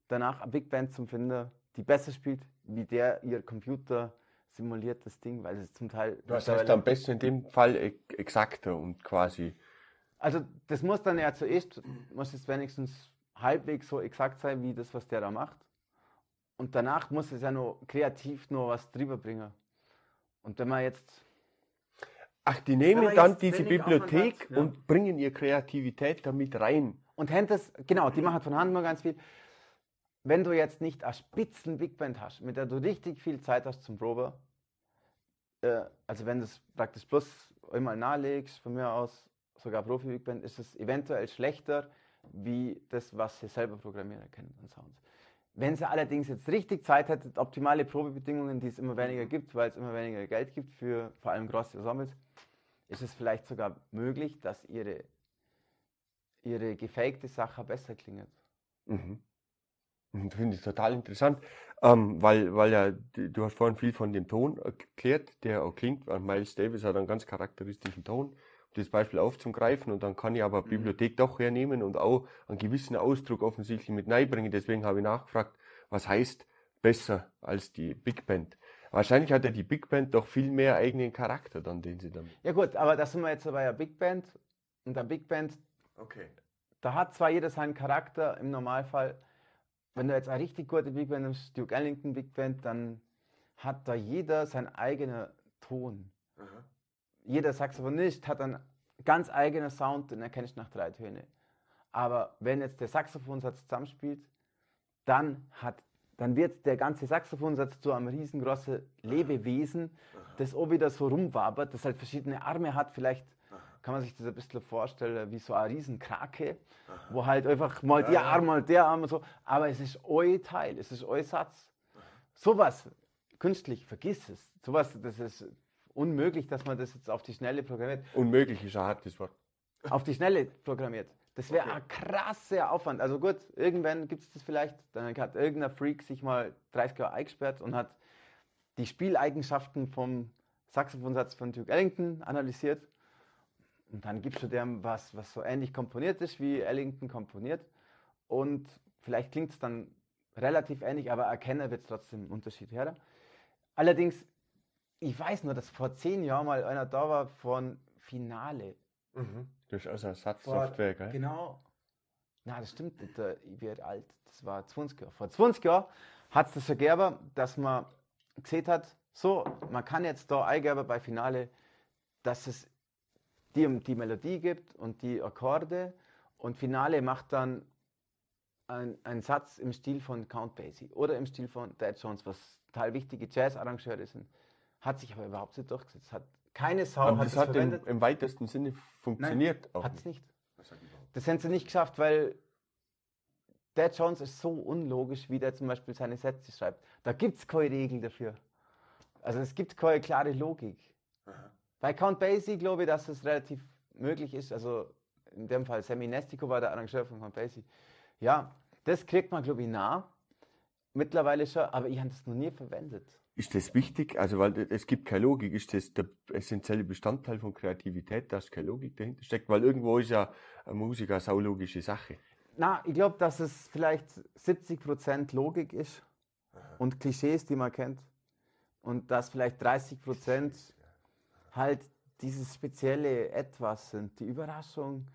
danach eine Big Band zu finden, die besser spielt, wie der ihr Computer simuliert das Ding, weil es zum Teil. Das heißt am besten in dem Fall exakter und quasi. Also das muss dann ja zuerst, muss es wenigstens halbwegs so exakt sein, wie das, was der da macht. Und danach muss es ja nur kreativ nur was drüber bringen. Und wenn man jetzt Ach, die nehmen dann diese Bibliothek hat, ja. und bringen ihre Kreativität damit rein. Und haben das, genau, die machen von Hand mal ganz viel. Wenn du jetzt nicht eine spitzen Big Band hast, mit der du richtig viel Zeit hast zum Probe, äh, also wenn du es praktisch bloß einmal nahelegst, von mir aus sogar Profi Big Band, ist es eventuell schlechter, wie das, was sie selber programmieren können an Sounds. Wenn sie allerdings jetzt richtig Zeit hätten, optimale Probebedingungen, die es immer weniger gibt, weil es immer weniger Geld gibt für vor allem große Ensembles, ist es vielleicht sogar möglich, dass ihre, ihre gefakte Sache besser klingt. Mhm. Finde ich total interessant, ähm, weil, weil ja, du hast vorhin viel von dem Ton erklärt, der auch klingt. Miles Davis hat einen ganz charakteristischen Ton, um das Beispiel aufzugreifen und dann kann ich aber mhm. Bibliothek doch hernehmen und auch einen gewissen Ausdruck offensichtlich mit bringen. Deswegen habe ich nachgefragt, was heißt besser als die Big Band? Wahrscheinlich hat ja die Big Band doch viel mehr eigenen Charakter, dann den sie damit. Ja gut, aber das sind wir jetzt bei der Big Band und der Big Band. Okay. Da hat zwar jeder seinen Charakter im Normalfall. Wenn du jetzt eine richtig gute Big Band nimmst, Duke Ellington Big Band, dann hat da jeder seinen eigenen Ton. Aha. Jeder Saxophonist hat einen ganz eigenen Sound, den erkennst du nach drei Töne. Aber wenn jetzt der Saxophonsatz zusammenspielt, dann hat dann wird der ganze Saxophonsatz zu einem riesengroßen Lebewesen, das auch wieder so rumwabert, das halt verschiedene Arme hat. Vielleicht kann man sich das ein bisschen vorstellen wie so eine Riesenkrake, wo halt einfach mal der Arm, mal der Arm und so. Aber es ist euer Teil, es ist euer Satz. Sowas, künstlich, vergiss es. Sowas, das ist unmöglich, dass man das jetzt auf die Schnelle programmiert. Unmöglich ist ein hartes Wort. Auf die Schnelle programmiert. Das wäre okay. ein krasser Aufwand. Also gut, irgendwann gibt es das vielleicht. Dann hat irgendein Freak sich mal 30 Jahre eingesperrt und hat die Spieleigenschaften vom Saxophonsatz von Duke Ellington analysiert. Und dann gibst du dem was, was so ähnlich komponiert ist, wie Ellington komponiert. Und vielleicht klingt es dann relativ ähnlich, aber erkennen wird es trotzdem einen Unterschied her. Allerdings, ich weiß nur, dass vor zehn Jahren mal einer da war von Finale. Mhm. Das ist also Ersatzsoftware, gell? Genau. Na, das stimmt nicht. Ich werde alt. Das war 20 Jahre. Vor 20 Jahren hat es das gegeben, dass man gesehen hat, so, man kann jetzt da eingeben bei Finale, dass es die, die Melodie gibt und die Akkorde und Finale macht dann einen Satz im Stil von Count Basie oder im Stil von Dad Jones, was total wichtige Jazz-Arrangeure sind. Hat sich aber überhaupt nicht durchgesetzt. Hat keine Sau Aber hat das hat im, im, weitesten Sinne funktioniert. Hat es nicht. Das haben sie nicht geschafft, weil Dad Jones ist so unlogisch, wie der zum Beispiel seine Sätze schreibt. Da gibt es keine Regel dafür. Also es gibt keine klare Logik. Aha. Bei Count Basie glaube ich, dass es relativ möglich ist. Also in dem Fall Sammy Nestico war der Arrangeur von Count Basie. Ja, das kriegt man glaube ich nah. Mittlerweile schon, aber ich habe das noch nie verwendet. Ist das wichtig? Also, weil es gibt keine Logik. Ist das der essentielle Bestandteil von Kreativität, dass keine Logik dahinter steckt? Weil irgendwo ist ja eine Musik eine saulogische Sache. Na, ich glaube, dass es vielleicht 70 Prozent Logik ist und Klischees, die man kennt. Und dass vielleicht 30 Prozent halt dieses spezielle Etwas sind. Die Überraschung,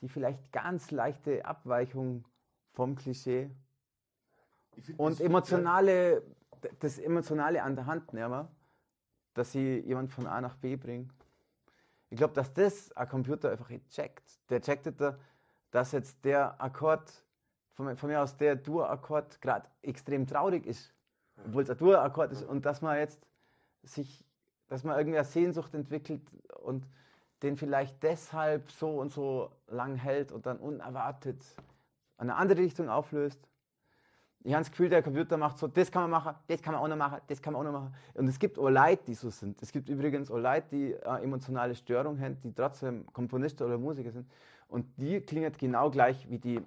die vielleicht ganz leichte Abweichung vom Klischee und emotionale, das Emotionale an der Hand nehmen, dass sie jemand von A nach B bringen. Ich glaube, dass das ein Computer einfach checkt. Der checkt, dass jetzt der Akkord, von, von mir aus der Dur-Akkord gerade extrem traurig ist, obwohl es ein Dur-Akkord ist und dass man jetzt sich, dass man irgendwie eine Sehnsucht entwickelt und den vielleicht deshalb so und so lang hält und dann unerwartet eine andere Richtung auflöst. Ich habe das Gefühl, der Computer macht so, das kann man machen, das kann man auch noch machen, das kann man auch noch machen. Und es gibt auch Leute, die so sind. Es gibt übrigens auch Leute, die eine emotionale Störung haben, die trotzdem Komponisten oder Musiker sind. Und die klingen genau gleich wie die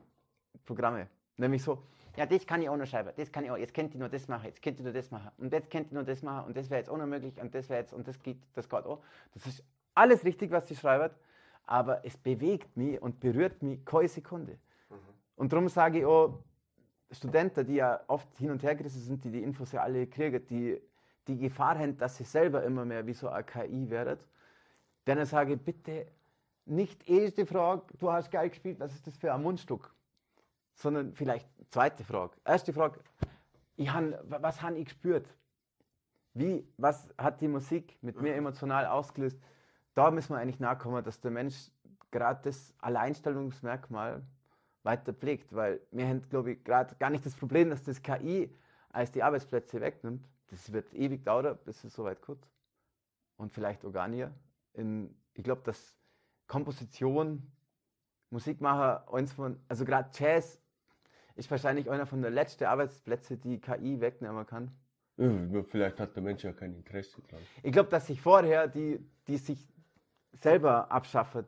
Programme. Nämlich so, ja, das kann ich auch noch schreiben, das kann ich auch, jetzt könnt ihr nur das machen, jetzt könnt ihr nur das machen und jetzt könnt ihr nur das machen und das wäre jetzt auch noch möglich und das wäre jetzt und das geht, das geht auch. Das ist alles richtig, was sie schreibt, aber es bewegt mich und berührt mich keine Sekunde. Mhm. Und darum sage ich auch, Studenten, die ja oft hin und her gerissen sind, die die Infos ja alle kriegen, die die Gefahr haben, dass sie selber immer mehr wie so eine KI werden, denen sage ich, bitte nicht erste Frage, du hast geil gespielt, was ist das für ein Mundstück? Sondern vielleicht zweite Frage. Erste Frage, ich han, was habe ich gespürt? Wie, was hat die Musik mit mir emotional ausgelöst? Da müssen wir eigentlich nachkommen, dass der Mensch gerade das Alleinstellungsmerkmal weiter pflegt, weil wir haben, glaube ich, gerade gar nicht das Problem, dass das KI als die Arbeitsplätze wegnimmt. Das wird ewig dauern, bis es soweit kommt. Und vielleicht. In, ich glaube, dass Komposition, Musikmacher, eins von, also gerade Jazz ist wahrscheinlich einer von den letzten Arbeitsplätzen, die KI wegnehmen kann. Ja, vielleicht hat der Mensch ja kein Interesse dran. Ich glaube, dass sich vorher die, die sich selber abschaffen,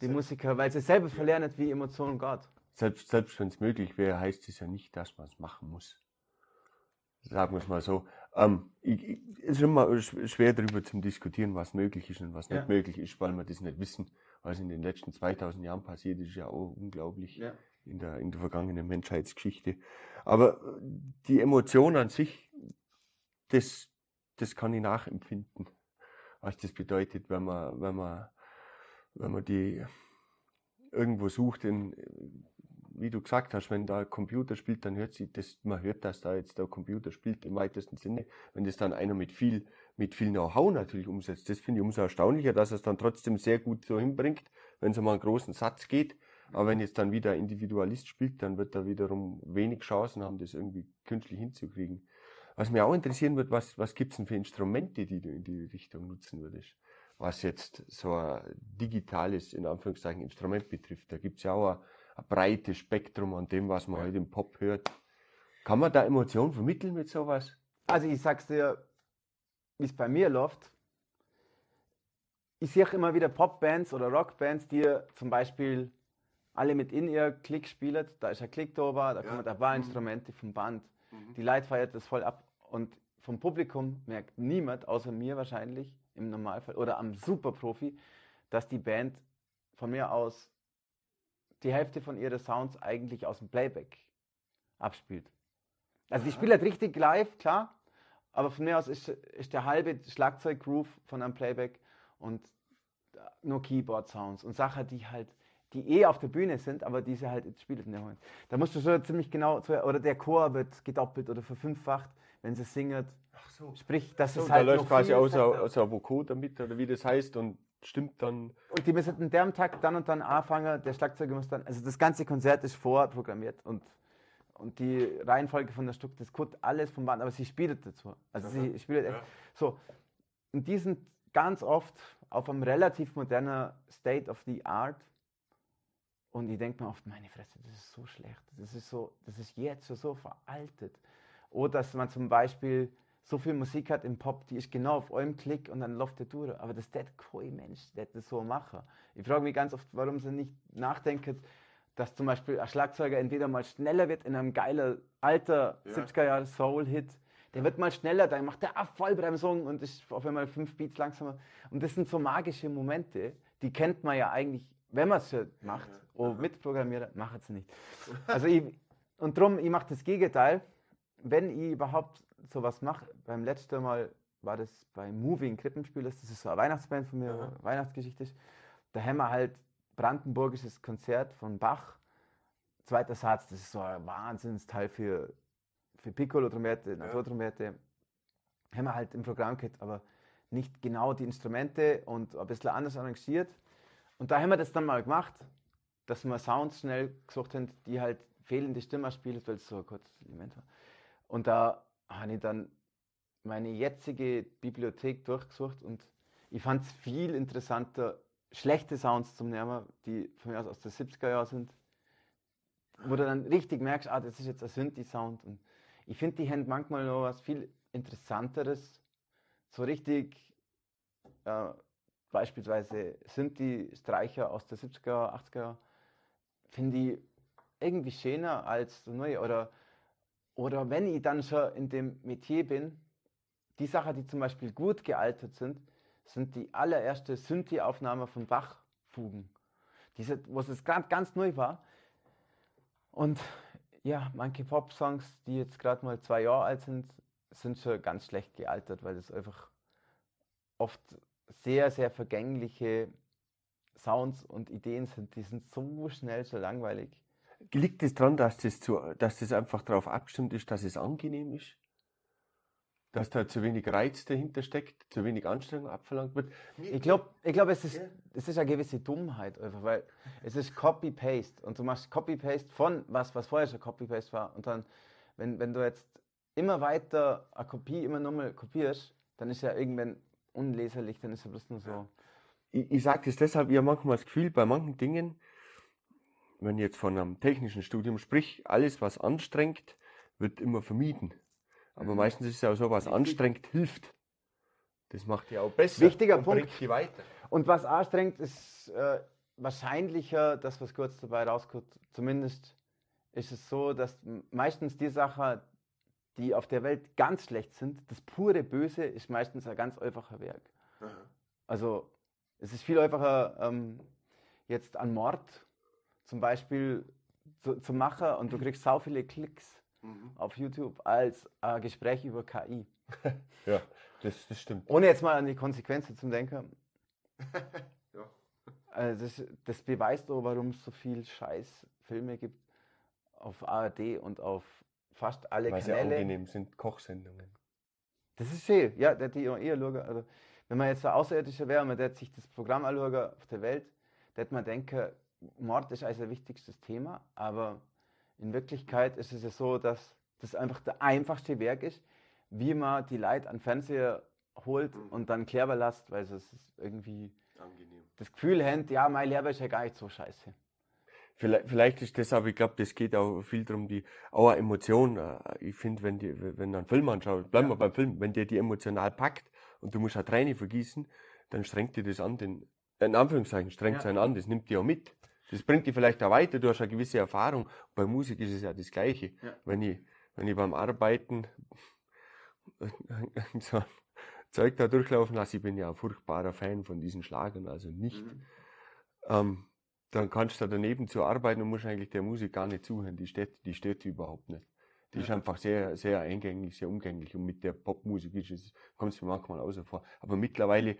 die Musiker, weil sie selber verlernen, wie Emotionen geht. Selbst, selbst wenn es möglich wäre, heißt es ja nicht, dass man es machen muss. Sagen wir es mal so. Ähm, es ist immer schwer darüber zu diskutieren, was möglich ist und was ja. nicht möglich ist, weil wir das nicht wissen. Was in den letzten 2000 Jahren passiert ist, ja auch unglaublich ja. In, der, in der vergangenen Menschheitsgeschichte. Aber die Emotion an sich, das, das kann ich nachempfinden, was das bedeutet, wenn man, wenn man, wenn man die irgendwo sucht in, wie du gesagt hast, wenn da ein Computer spielt, dann hört sich das, man hört, dass da jetzt der Computer spielt im weitesten Sinne. Wenn das dann einer mit viel, mit viel Know-how natürlich umsetzt, das finde ich umso erstaunlicher, dass er es dann trotzdem sehr gut so hinbringt, wenn es um einen großen Satz geht. Aber wenn jetzt dann wieder ein Individualist spielt, dann wird er wiederum wenig Chancen haben, das irgendwie künstlich hinzukriegen. Was mir auch interessieren wird, was, was gibt's denn für Instrumente, die du in die Richtung nutzen würdest? Was jetzt so ein digitales, in Anführungszeichen, Instrument betrifft. Da gibt's ja auch ein ein breites Spektrum an dem, was man ja. heute im Pop hört. Kann man da Emotionen vermitteln mit sowas? Also ich sag's dir, wie es bei mir läuft. Ich sehe immer wieder Popbands oder Rockbands, die zum Beispiel alle mit in ihr Klick spielen. Da ist ein Klick drüber, da ja. kommen ein paar Instrumente vom Band. Mhm. Die Leute feiert das voll ab. Und vom Publikum merkt niemand, außer mir wahrscheinlich im Normalfall oder am Superprofi, dass die Band von mir aus die Hälfte von ihren Sounds eigentlich aus dem Playback abspielt. Also die spielt halt richtig live, klar, aber von mir aus ist, ist der halbe Schlagzeug-Groove von einem Playback und nur Keyboard-Sounds und Sachen, die halt, die eh auf der Bühne sind, aber diese halt spielt in der Hand. Da musst du schon ziemlich genau, oder der Chor wird gedoppelt oder verfünffacht, wenn sie singt. Ach so. Sprich, das so, ist halt. Da läuft quasi außer, außer Vocoder damit, oder wie das heißt, und stimmt dann. Und die müssen in dem Takt dann und dann anfangen, der Schlagzeuger muss dann, also das ganze Konzert ist vorprogrammiert und, und die Reihenfolge von der Stück, das kommt alles vom Band, aber sie spielt dazu. Also Aha. sie spielt ja. so. Und die sind ganz oft auf einem relativ modernen State of the Art. Und ich denke mir oft, meine Fresse, das ist so schlecht. Das ist so, das ist jetzt schon so veraltet. Oder dass man zum Beispiel so viel Musik hat im Pop, die ist genau auf eurem Klick und dann läuft der durch. Aber das ist kein Mensch, der das so machen. Ich frage mich ganz oft, warum sie nicht nachdenken, dass zum Beispiel ein Schlagzeuger entweder mal schneller wird in einem geilen alter ja. 70er Jahre Soul-Hit. Der wird mal schneller, dann macht der Vollbremsung und ist auf einmal fünf Beats langsamer. Und das sind so magische Momente, die kennt man ja eigentlich, wenn man es macht. Ja. Oh, mitprogrammieren, macht es nicht. Also ich, und darum, ich mache das Gegenteil. Wenn ich überhaupt sowas mache, beim letzten Mal war das bei Moving Krippenspiel, das ist so eine Weihnachtsband von mir, ja. Weihnachtsgeschichte ist. Da haben wir halt brandenburgisches Konzert von Bach. Zweiter Satz, das ist so ein Wahnsinnsteil für, für Piccolo-Trompete, Naturtrompete. Haben wir halt im Programm gehabt, aber nicht genau die Instrumente und ein bisschen anders arrangiert. Und da haben wir das dann mal gemacht, dass wir Sounds schnell gesucht haben, die halt fehlende Stimme spielen, weil es so ein kurzes Element war. Und da habe ich dann meine jetzige Bibliothek durchgesucht und ich fand es viel interessanter, schlechte Sounds zum Nehmen, die von mir aus aus den 70er Jahren sind, wo du dann richtig merkst, ah, das ist jetzt ein Synthi-Sound. Und ich finde, die haben manchmal noch was viel Interessanteres, so richtig, äh, beispielsweise Synthi-Streicher aus den 70er, 80er Jahren, finde ich irgendwie schöner als so neue. Oder, oder wenn ich dann schon in dem Metier bin, die Sachen, die zum Beispiel gut gealtert sind, sind die allererste Synthi-Aufnahme von Bach-Fugen. Diese, wo es gerade ganz neu war. Und ja, manche Pop-Songs, die jetzt gerade mal zwei Jahre alt sind, sind schon ganz schlecht gealtert, weil das einfach oft sehr, sehr vergängliche Sounds und Ideen sind. Die sind so schnell so langweilig. Liegt es daran, dass das, zu, dass das einfach darauf abgestimmt ist, dass es angenehm ist? dass da zu wenig Reiz dahinter steckt, zu wenig Anstrengung abverlangt wird. Ich glaube, ich glaub, es, ist, es ist eine gewisse Dummheit einfach, weil es ist Copy-Paste und du machst Copy-Paste von was, was vorher schon Copy-Paste war und dann, wenn, wenn du jetzt immer weiter eine Kopie immer nochmal kopierst, dann ist ja irgendwann unleserlich, dann ist ja bloß nur so. Ich, ich sage das deshalb, ich habe manchmal das Gefühl, bei manchen Dingen, wenn ich jetzt von einem technischen Studium sprich, alles was anstrengt, wird immer vermieden. Aber mhm. meistens ist es auch so, was anstrengt, hilft. Das macht ja auch besser. Wichtiger und Punkt. Bringt weiter. Und was anstrengt, ist äh, wahrscheinlicher, dass was kurz dabei rauskommt. Zumindest ist es so, dass meistens die Sachen, die auf der Welt ganz schlecht sind, das pure Böse ist meistens ein ganz einfacher Werk. Aha. Also es ist viel einfacher, ähm, jetzt an Mord zum Beispiel zu, zu machen und du kriegst so viele Klicks mhm. auf YouTube als ein Gespräch über KI. ja, das, das stimmt. Ohne jetzt mal an die Konsequenzen zu denken. ja. Also das, das beweist auch, warum es so viel Scheißfilme gibt auf ARD und auf fast alle Weil Kanäle. Sehr angenehm sind Kochsendungen. Das ist schön, ja, der die eher schauen. Also, wenn man jetzt so Außerirdischer wäre und man sich das Programm anschauen auf der Welt, dann hätte man denken, Mord ist also ein wichtigstes Thema, aber in Wirklichkeit ist es ja so, dass das einfach der einfachste Werk ist, wie man die Leute an Fernseher holt und dann clever lässt, weil es irgendwie Angenehm. das Gefühl hat, ja, mein Lehrer ist ja gar nicht so scheiße. Vielleicht, vielleicht ist das, aber ich glaube, das geht auch viel darum, die auch eine Emotion. Äh, ich finde, wenn, die, wenn du einen Film anschaust, bleiben ja. wir beim Film, wenn der die emotional packt und du musst eine Träne vergießen, dann strengt dir das an, den, in Anführungszeichen, strengt es ja. einen an, das nimmt dir auch mit. Das bringt dich vielleicht auch weiter, du hast eine gewisse Erfahrung. Bei Musik ist es ja das Gleiche. Ja. Wenn, ich, wenn ich beim Arbeiten so Zeug da durchlaufen lasse, ich bin ja ein furchtbarer Fan von diesen Schlagern, also nicht. Mhm. Ähm, dann kannst du daneben zu arbeiten und musst eigentlich der Musik gar nicht zuhören. Die stört, die stört überhaupt nicht. Die ja. ist einfach sehr, sehr eingängig, sehr umgänglich. Und mit der Popmusik ist es, kommt es mir manchmal außer vor. Aber mittlerweile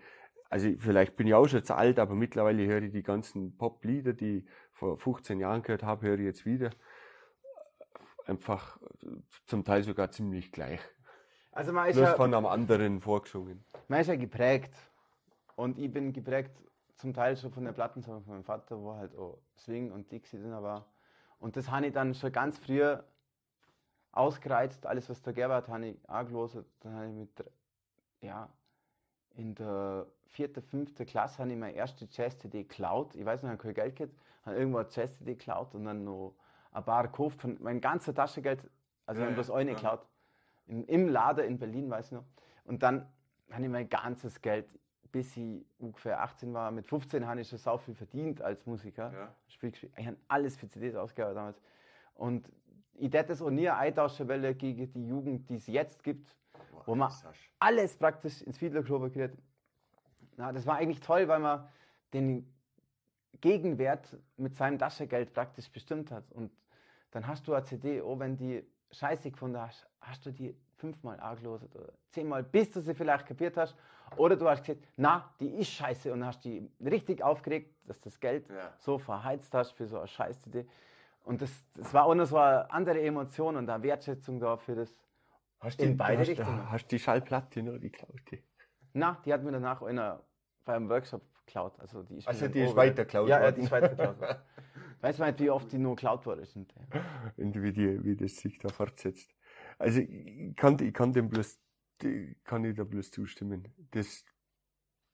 also vielleicht bin ich auch schon zu alt, aber mittlerweile höre ich die ganzen Pop-Lieder, die ich vor 15 Jahren gehört habe, höre ich jetzt wieder. Einfach zum Teil sogar ziemlich gleich. Also man ist Bloß ja, von einem anderen vorgesungen. Man ist ja geprägt. Und ich bin geprägt zum Teil schon von der Plattensammlung von meinem Vater, wo halt auch Swing und Dixie drin war. Und das habe ich dann schon ganz früh ausgereizt. Alles, was da gegeben hat, habe ich angelost. Dann habe ich mit, ja, in der vierten, fünften Klasse habe ich meine erste Jazz-CD geklaut. Ich weiß noch, ich habe kein Geld gehabt, habe irgendwo eine Jazz-CD geklaut und dann noch ein paar gekauft. Von mein ganzes Taschengeld, also ja, ich habe bloß eine ja. geklaut. In, Im Laden in Berlin, weiß ich noch. Und dann habe ich mein ganzes Geld, bis ich ungefähr 18 war, mit 15 habe ich schon so viel verdient als Musiker. Ja. Ich habe alles für CDs ausgegeben damals. Und ich hätte es auch nie eintauschen wollen gegen die Jugend, die es jetzt gibt, wo man alles praktisch ins Fiedlerklober kriegt. Na, das war eigentlich toll, weil man den Gegenwert mit seinem Taschengeld praktisch bestimmt hat. Und dann hast du eine CD, oh, wenn die scheiße gefunden hast, hast du die fünfmal angelesen oder zehnmal, bis du sie vielleicht kapiert hast. Oder du hast gesagt, na, die ist scheiße und hast die richtig aufgeregt, dass das Geld Ja. so verheizt hast für so eine Scheißidee. Und das, das war auch noch so eine andere Emotion und eine Wertschätzung da für das. Hast In die, beide hast, Richtungen. Hast die Schallplatte noch, die klaute? Na, die hat mir danach einer beim Workshop geklaut. Also die ist, Also die ist weiter geklaut Ja, ja, worden. die ist weiter geklaut worden. Weiß man nicht, wie oft die nur geklaut worden sind. Und wie, die, wie das sich da fortsetzt. Also ich kann, ich kann dem bloß, kann ich da bloß zustimmen. Das,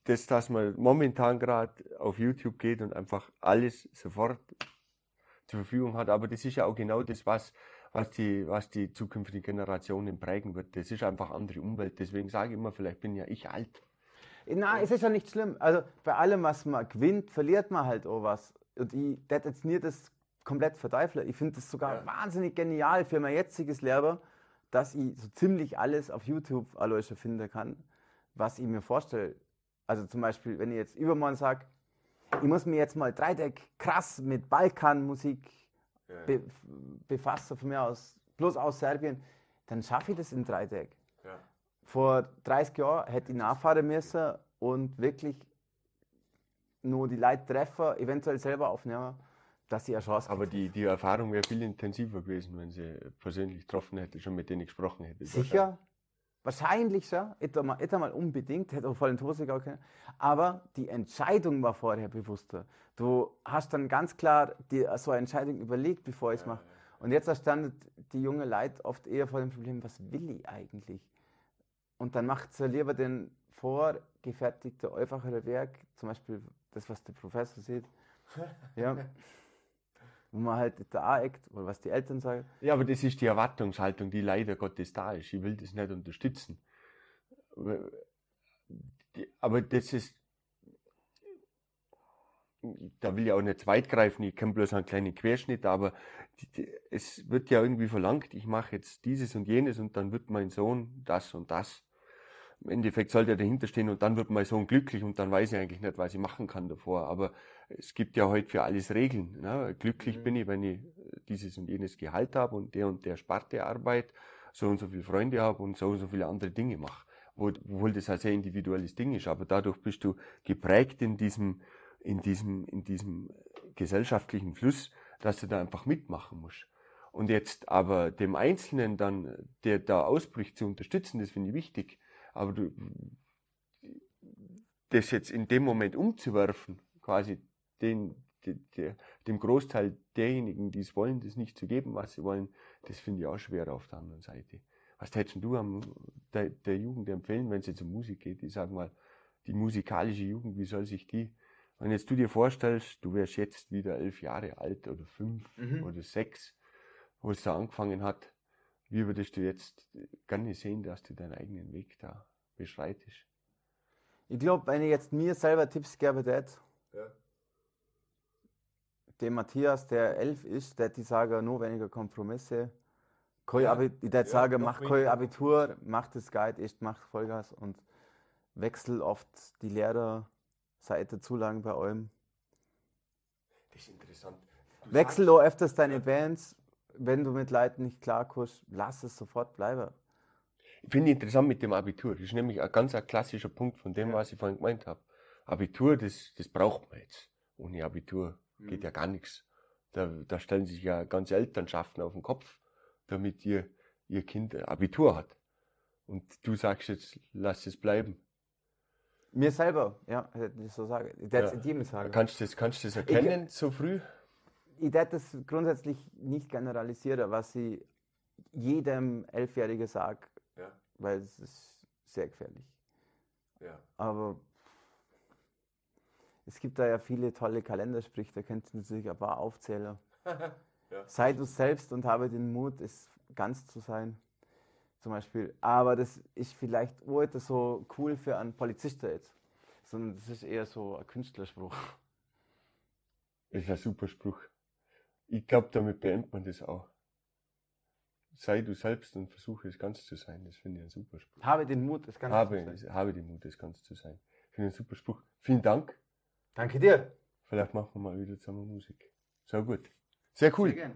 das, dass man momentan gerade auf YouTube geht und einfach alles sofort zur Verfügung hat, aber das ist ja auch genau das, was, was die, was die zukünftigen Generationen prägen wird. Das ist einfach andere Umwelt. Deswegen sage ich immer, vielleicht bin ja ich alt. Na, es ist ja nicht schlimm. Also bei allem, was man gewinnt, verliert man halt auch was. Und ich das jetzt nie das komplett verteufle. Ich finde das sogar Ja. wahnsinnig genial für mein jetziges Leben, dass ich so ziemlich alles auf YouTube alles schon finden kann, was ich mir vorstelle. Also zum Beispiel, wenn ich jetzt übermorgen sage, ich muss mir jetzt mal Dreieck krass mit Balkanmusik be befassen, von mir aus, bloß aus Serbien, dann schaffe ich das in Dreieck. Vor 30 Jahren hätte ich nachfahren müssen und wirklich nur die Leute treffen, eventuell selber aufnehmen, dass ich eine Chance Aber die, die Erfahrung wäre viel intensiver gewesen, wenn sie persönlich getroffen hätte, schon mit denen gesprochen hätte. Sicher? Wahrscheinlich schon. Hätte mal, hätte mal unbedingt, hätte auch voll in die Hose gehen können. Aber die Entscheidung war vorher bewusster. Du hast dann ganz klar dir so eine Entscheidung überlegt, bevor ich es mache. Und jetzt erstanden die junge Leute oft eher vor dem Problem, was will ich eigentlich? Und dann macht sie lieber den vorgefertigten, einfachere Werk, zum Beispiel das, was der Professor sieht. Ja. Wo man halt da eckt, oder was die Eltern sagen. Ja, aber das ist die Erwartungshaltung, die leider Gottes da ist. Ich will das nicht unterstützen. Aber das ist, da will ich auch nicht weit greifen, ich kenne bloß einen kleinen Querschnitt, aber es wird ja irgendwie verlangt, ich mache jetzt dieses und jenes und dann wird mein Sohn das und das. Im Endeffekt sollte er dahinter stehen und dann wird mein Sohn glücklich und dann weiß ich eigentlich nicht, was ich machen kann davor. Aber es gibt ja heute für alles Regeln. Ne? Glücklich Mhm. bin ich, wenn ich dieses und jenes Gehalt habe und der und der Sparte Arbeit, so und so viele Freunde habe und so und so viele andere Dinge mache. Wo- Obwohl das ein sehr individuelles Ding ist, aber dadurch bist du geprägt in diesem, in diesem, in diesem gesellschaftlichen Fluss, dass du da einfach mitmachen musst. Und jetzt aber dem Einzelnen dann, der da ausbricht, zu unterstützen, das finde ich wichtig. Aber du, das jetzt in dem Moment umzuwerfen, quasi den, de, de, dem Großteil derjenigen, die es wollen, das nicht zu geben, was sie wollen, das finde ich auch schwer auf der anderen Seite. Was hättest du am, der, der Jugend empfehlen, wenn es jetzt um Musik geht? Ich sag mal, die musikalische Jugend, wie soll sich die, wenn jetzt du dir vorstellst, du wärst jetzt wieder elf Jahre alt oder fünf Mhm. oder sechs, wo es da angefangen hat, wie würdest du jetzt gerne sehen, dass du deinen eigenen Weg da beschreitest? Ich glaube, wenn ich jetzt mir selber Tipps gebe, hätte, Ja. dem Matthias, der elf ist, der die sagen, nur weniger Kompromisse. Kein Ja. Abi ich würde Ja, sagen, mach kein. Abitur, mach das Guide, echt mach Vollgas und wechsel oft die Lehrerseite zu lang bei eurem. Das ist interessant. Du Wechsel auch öfters deine Bands, wenn du mit Leuten nicht klarkommst, lass es sofort bleiben. Ich finde interessant mit dem Abitur. Das ist nämlich ein ganz ein klassischer Punkt von dem, Ja. was ich vorhin gemeint habe. Abitur, das, das braucht man jetzt. Ohne Abitur geht Mhm. ja gar nichts. Da, da stellen sich ja ganze Elternschaften auf den Kopf, damit ihr, ihr Kind Abitur hat. Und du sagst jetzt, lass es bleiben. Mir selber, ja, hätte ich so sagen. Ich hätte Ja. jedem sagen. Kannst du das, kannst du das erkennen so früh? Ich werde das grundsätzlich nicht generalisieren, was ich jedem Elfjährigen sage, Ja, weil es ist sehr gefährlich. ja. Aber es gibt da ja viele tolle Kalendersprüche, da könnt ihr natürlich ein paar aufzählen. Ja. Sei du selbst und habe den Mut, es ganz zu sein. Zum Beispiel. Aber das ist vielleicht nicht so cool für einen Polizisten jetzt. Sondern das ist eher so ein Künstlerspruch. Das ist ein super Spruch. Ich glaube, damit beendet man das auch. Sei du selbst und versuche es ganz zu sein. Das finde ich ein super Spruch. Habe den Mut, es ganz zu Habe, sein. habe den Mut, das ganz zu sein. Finde ich ein super Spruch. Vielen Dank. Danke dir. Vielleicht machen wir mal wieder zusammen Musik. So gut. Sehr cool. Sehr.